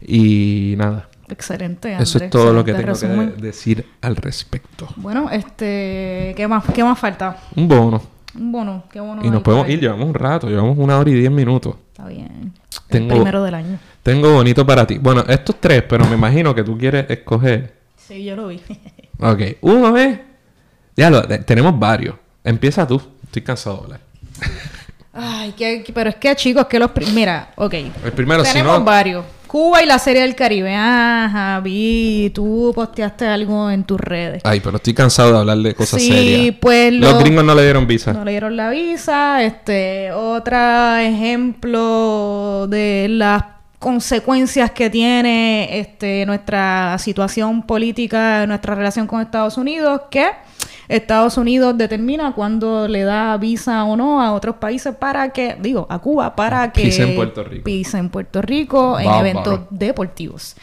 Y nada. Excelente. Eso es todo lo que tengo que decir al respecto. Bueno, este, ¿qué más, qué más falta? Un bono. Un bono, qué bono. Y nos podemos ir, llevamos un rato, llevamos una hora y diez minutos. Está bien. Tengo, primero del año. Tengo bonito para ti. Bueno, estos tres, pero me imagino que tú quieres escoger. Sí, yo lo vi. ok, uno vez. Ya lo, tenemos varios. Empieza tú. Estoy cansado de hablar. Ay, que, pero es que chicos, que los... Mira, ok. El primero, Tenemos si no... varios. Cuba y la Serie del Caribe. Ajá, vi, tú posteaste algo en tus redes. Ay, pero estoy cansado de hablar de cosas serias. Sí, pues... Los gringos no le dieron visa. No le dieron la visa. Este, otro ejemplo de las consecuencias que tiene este, nuestra situación política, nuestra relación con Estados Unidos, que Estados Unidos determina cuándo le da visa o no a otros países para que, digo, a Cuba, para que pisen Puerto Rico, en, Puerto Rico en eventos deportivos.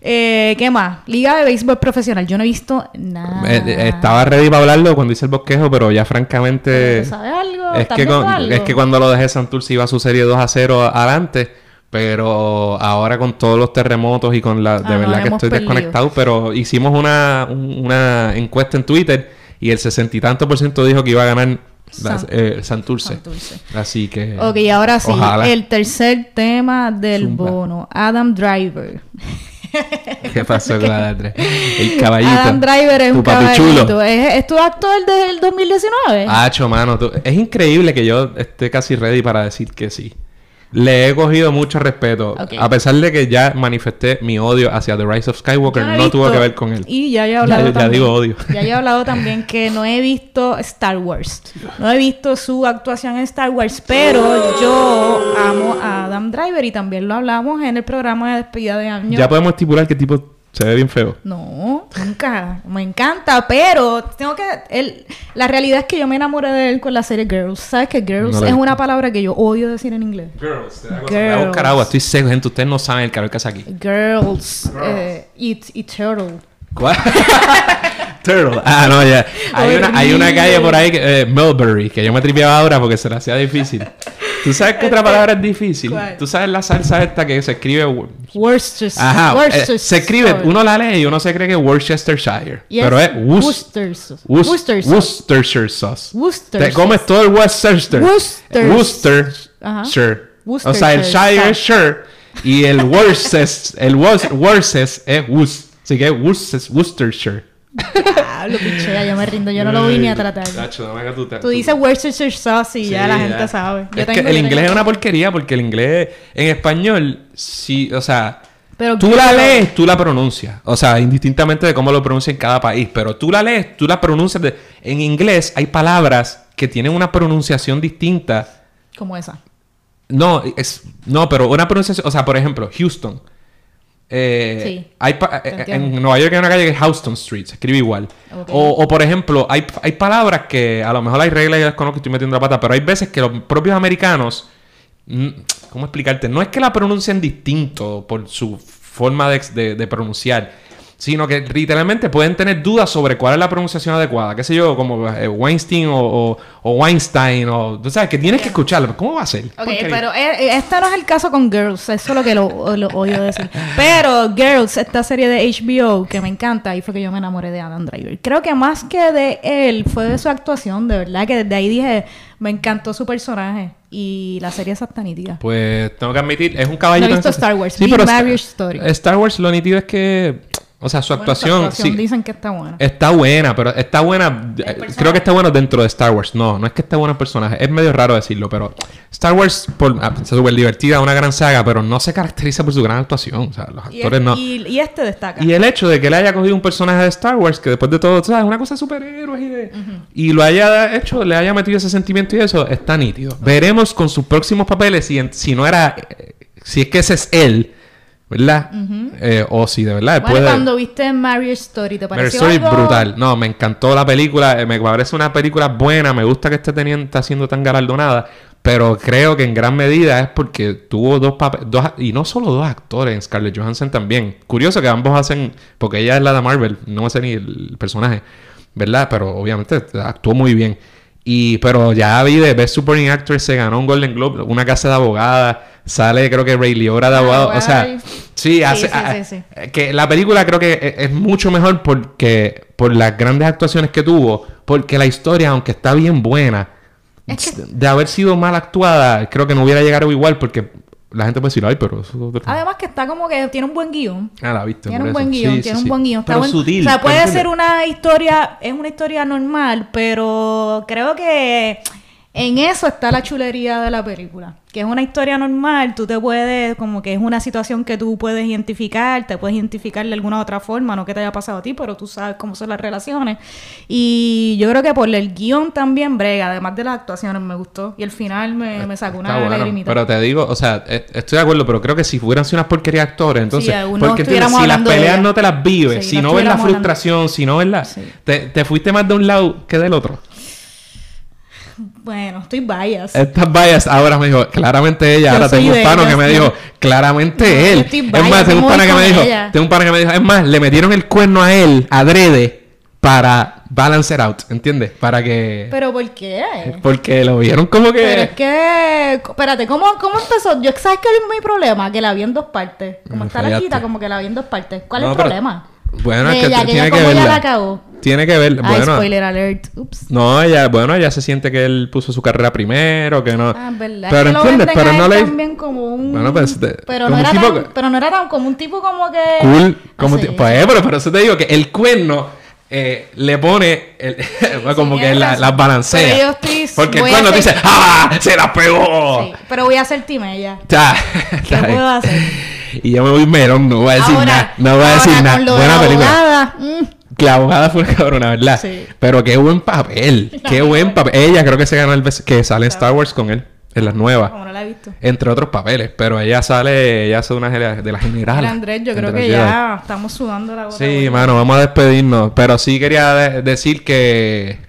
Eh, ¿Qué más? Liga de béisbol profesional. Yo no he visto nada. Eh, eh, estaba ready para hablarlo cuando hice el bosquejo, pero ya francamente. ¿Sabes algo? Es que, es que cuando lo dejé Santurce iba a su serie 2 a 0 adelante. Pero ahora con todos los terremotos y con la... De ah, verdad que estoy desconectado. Pero hicimos una, una encuesta en Twitter y el sesenta y tanto por ciento dijo que iba a ganar eh, Santurce. Así que. Ok, ahora sí. El tercer tema del bono. Adam Driver. ¿Qué pasó con Adam Driver? El caballito. Adam Driver es un caballito. ¿Es, tu actor del 2019? Hacho, mano. es increíble que yo esté casi ready para decir que sí. Le he cogido mucho respeto. A pesar de que ya manifesté mi odio hacia The Rise of Skywalker, no tuvo que ver con él. Y ya he hablado Ya- ya digo odio. Ya he hablado también que no he visto Star Wars. No he visto su actuación en Star Wars, pero yo amo a Adam Driver y también lo hablamos en el programa de despedida de año. Ya podemos estipular que tipo se ve bien feo. No, nunca. Me encanta, pero tengo que. Él, la realidad es que yo me enamoré de él con la serie Girls. ¿Sabes que Girls No es una palabra que yo odio decir en inglés? Girls, te da cosa. Voy a buscar agua, estoy seco, gente. Ustedes no saben el calor que hace aquí. Girls. eh, y, y Turtle. ¿Cuál? Turtle. Ah, no, ya. Hay una, hay una calle por ahí, que, eh, Melbury, que yo me tripeaba ahora porque se le hacía difícil. ¿Tú sabes qué otra palabra es difícil? ¿Cuál? ¿Tú sabes la salsa esta que se escribe... Worcestershire. Ajá, eh, Worcestershire. se escribe, uno la lee y uno se cree que es Worcestershire. Pero es Worc- Worcestershire. Worc- Worcestershire. Worcestershire sauce. Worcestershire. Te comes todo el Worcester. Worcester- Ajá. Worcestershire. O sea, el Worcestershire Shire es Shire y el el Wor- Worces es Worc. Así que es Worces- Worcestershire. Ah, lo pichea, yo me rindo. Yo no lo vine a tratar. Tacho, dame que tú te- Tú dices Worcestershire sauce y ya la ya. gente sabe. Yo Es tengo- que yo el inglés es una porquería porque el inglés en español, sí, o sea, Pero tú la lees, tú la pronuncias. O sea, indistintamente de cómo lo pronuncia en cada país. Pero tú la lees, tú la pronuncias. de- En inglés hay palabras que tienen una pronunciación distinta. Como esa. No, es, no, pero una pronunciación, o sea, por ejemplo, Houston. Eh, Sí, hay eh, en Nueva York hay una calle que es Houston Street, se escribe igual. O, o, por ejemplo, hay, hay palabras que a lo mejor hay reglas y yo desconozco, estoy metiendo la pata, pero hay veces que los propios americanos, ¿cómo explicarte? No es que la pronuncien distinto por su forma de, de- de pronunciar, sino que literalmente pueden tener dudas sobre cuál es la pronunciación adecuada. ¿Qué sé yo? Como eh, Weinstein o, o- o Weinstein, o tú sabes que tienes que escucharlo. ¿Cómo va a ser? Ok, pero eh, eh, este no es el caso con Girls, eso es lo que lo, lo decir. Pero Girls, esta serie de HBO que me encanta, ahí fue que yo me enamoré de Adam Driver. Creo que más que de él, fue de su actuación, de verdad, que desde ahí dije, me encantó su personaje y la serie es hasta nítida. Pues tengo que admitir, es un caballito. No he visto Star Wars, Sí, pero Marriage Star- Story. Star Wars lo nítido es que, o sea, su Bueno, su actuación, actuación sí, dicen que está buena. está buena, pero está buena. eh? Creo que está bueno dentro de Star Wars. No, no es que esté bueno el personaje. Es medio raro decirlo, pero Star Wars por, ah, es súper divertida, una gran saga, pero no se caracteriza por su gran actuación. O sea, los Y, actores es- no. y- y este destaca. Y el hecho de que él haya cogido un personaje de Star Wars que después de todo, ¿sabes? Es una cosa de superhéroes y de... Y lo haya hecho, le haya metido ese sentimiento y eso, está nítido. Veremos con sus próximos papeles si, en- si no era... eh, si es que ese es él, ¿verdad? Eh, o si de verdad bueno, cuando viste Marriage Story, ¿te Marriage pareció Story algo? brutal. No, me encantó la película. eh, Me parece una película buena. Me gusta que esté teniendo, está siendo tan galardonada. Pero creo que en gran medida es porque tuvo dos papeles. Dos, y no solo dos actores, en Scarlett Johansson también. Curioso que ambos hacen. Porque ella es la de Marvel. No sé ni el personaje. ¿Verdad? Pero obviamente actuó muy bien. Y, pero ya vi de Best Supporting Actress se ganó un Golden Globe, una casa de abogada, sale creo que Ray Liotta de Ah, abogado, o sea, sí, hace, sí, sí, sí. eh, que la película creo que es, es mucho mejor porque por las grandes actuaciones que tuvo, porque la historia, aunque está bien buena, Es que- de haber sido mal actuada, creo que no hubiera llegado igual porque la gente puede decir, ay, pero eso es otro-". Además que está como que tiene un buen guion. Ah, la viste. Tiene un buen guion, sí, tiene sí. un buen guion. Está Pero buen- sutil. O sea, puede ser una historia, es una historia normal, pero creo que en eso está la chulería de la película. Que es una historia normal, tú te puedes, como que es una situación que tú puedes identificar, te puedes identificar de alguna otra forma, no que te haya pasado a ti, pero tú sabes cómo son las relaciones. Y yo creo que por el guion también brega, además de las actuaciones, me gustó. Y el final me, me sacó una bueno. Pero te digo, o sea, eh, estoy de acuerdo, pero creo que si sido unas porquerías de actores, entonces, Sí, porque si las peleas no te las vives, Sí, si no ves la hablando- frustración, si no ves la... Sí. Te, te fuiste más de un lado que del otro. Bueno, estoy biased. Estas vallas ahora me dijo, claramente ella. Yo ahora tengo un pano que me dijo, claramente él. estoy Es biased, más, tengo un pana que me dijo, ella. tengo un pana que me dijo, es más, le metieron el cuerno a él, adrede, para balance it out, ¿entiendes? Para que... ¿Pero por qué? porque lo vieron como que... Pero es que, espérate, ¿cómo, ¿cómo empezó? Yo, ¿sabes qué es mi problema? Que la vi en dos partes. Como Me está la quita, como que la vi en dos partes. ¿Cuál No, es el pero- problema? Bueno, es que ella, t- que tiene ella que como verla. la cagó. Tiene que ver, bueno... spoiler alert. Ups. No, ella, bueno, ella se siente que él puso su carrera primero, que no. Ah, es verdad. Pero Es que lo entiendes, pero no le. también como un... Bueno, pues, pero, como no era tipo tan, pero no era tan como un tipo como que... Cool. Como Ah, ti- sí, pues, sí. eh, pero por eso te digo que el cuerno eh, le pone el- como Sí, que tienes la- las balancea. Yo estoy Porque voy cuando a dice, ¡ah! ¡Se la pegó! Sí, pero voy a ser ella. Ya. ¿Qué puedo hacer? Y yo me voy melón, no voy a decir nada. No voy a decir nada. Buena la película. mm, la abogada fue una cabrona, ¿verdad? Sí. Pero qué buen papel. Qué buen papel. Ella creo que se ganó el que sale en Star Wars con él. En las nuevas. como no la he visto. Entre otros papeles. Pero ella sale, ella hace una de generales. Mira, Andrés, yo creo que ya estamos sudando la gota. Sí, gorda. mano, vamos a despedirnos. Pero sí quería de- decir que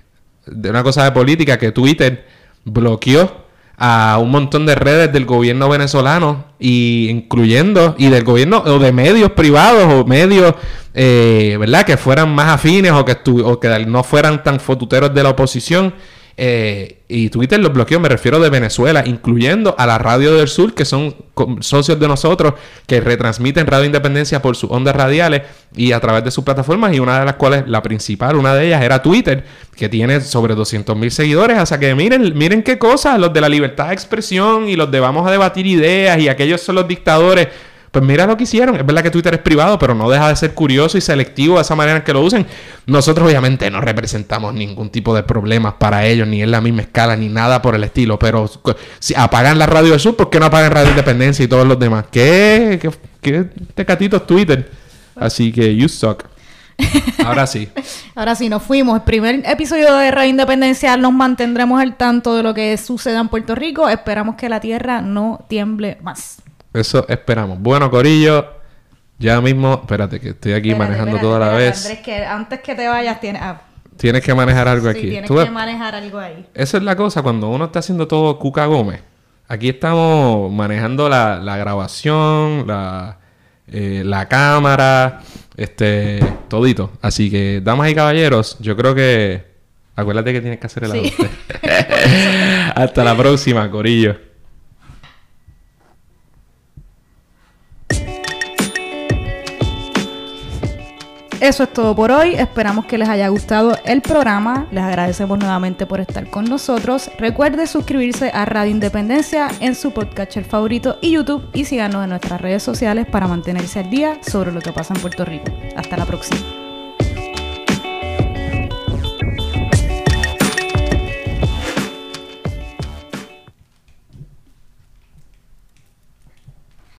de una cosa de política, que Twitter bloqueó a un montón de redes del gobierno venezolano y incluyendo y del gobierno o de medios privados o medios eh, verdad que fueran más afines o que o que no fueran tan fotuteros de la oposición eh, y Twitter los bloqueó, me refiero de Venezuela, incluyendo a la Radio del Sur, que son socios de nosotros, que retransmiten Radio Independencia por sus ondas radiales y a través de sus plataformas, y una de las cuales, la principal, una de ellas era Twitter, que tiene sobre 200 mil seguidores. O sea que miren, miren qué cosas, los de la libertad de expresión y los de vamos a debatir ideas y aquellos son los dictadores. Pues mira lo que hicieron. Es verdad que Twitter es privado, pero no deja de ser curioso y selectivo de esa manera en que lo usen. Nosotros obviamente no representamos ningún tipo de problemas para ellos, ni en la misma escala, ni nada por el estilo. Pero si apagan la radio del sur, ¿por qué no apagan Radio Independencia y todos los demás? ¿Qué? ¿Qué, qué tecatito es Twitter? Así que you suck. Ahora sí. Ahora sí, nos fuimos. El primer episodio de Radio Independencia nos mantendremos al tanto de lo que suceda en Puerto Rico. Esperamos que la tierra no tiemble más. Eso esperamos. Bueno, Corillo, ya mismo, espérate que estoy aquí Espérate, manejando espérate, toda la espérate, vez. Andrés, que antes que te vayas, tienes, ah, Tienes que manejar algo sí, aquí. tienes Tú ves- que manejar algo ahí. Esa es la cosa cuando uno está haciendo todo Cuca Gómez. Aquí estamos manejando la, la grabación, la, eh, la cámara, este, todito. Así que, damas y caballeros, yo creo que... Acuérdate que tienes que hacer el Sí. ajuste. Hasta la próxima, Corillo. Eso es todo por hoy. Esperamos que les haya gustado el programa. Les agradecemos nuevamente por estar con nosotros. Recuerde suscribirse a Radio Independencia en su podcatcher favorito y YouTube y síganos en nuestras redes sociales para mantenerse al día sobre lo que pasa en Puerto Rico. Hasta la próxima.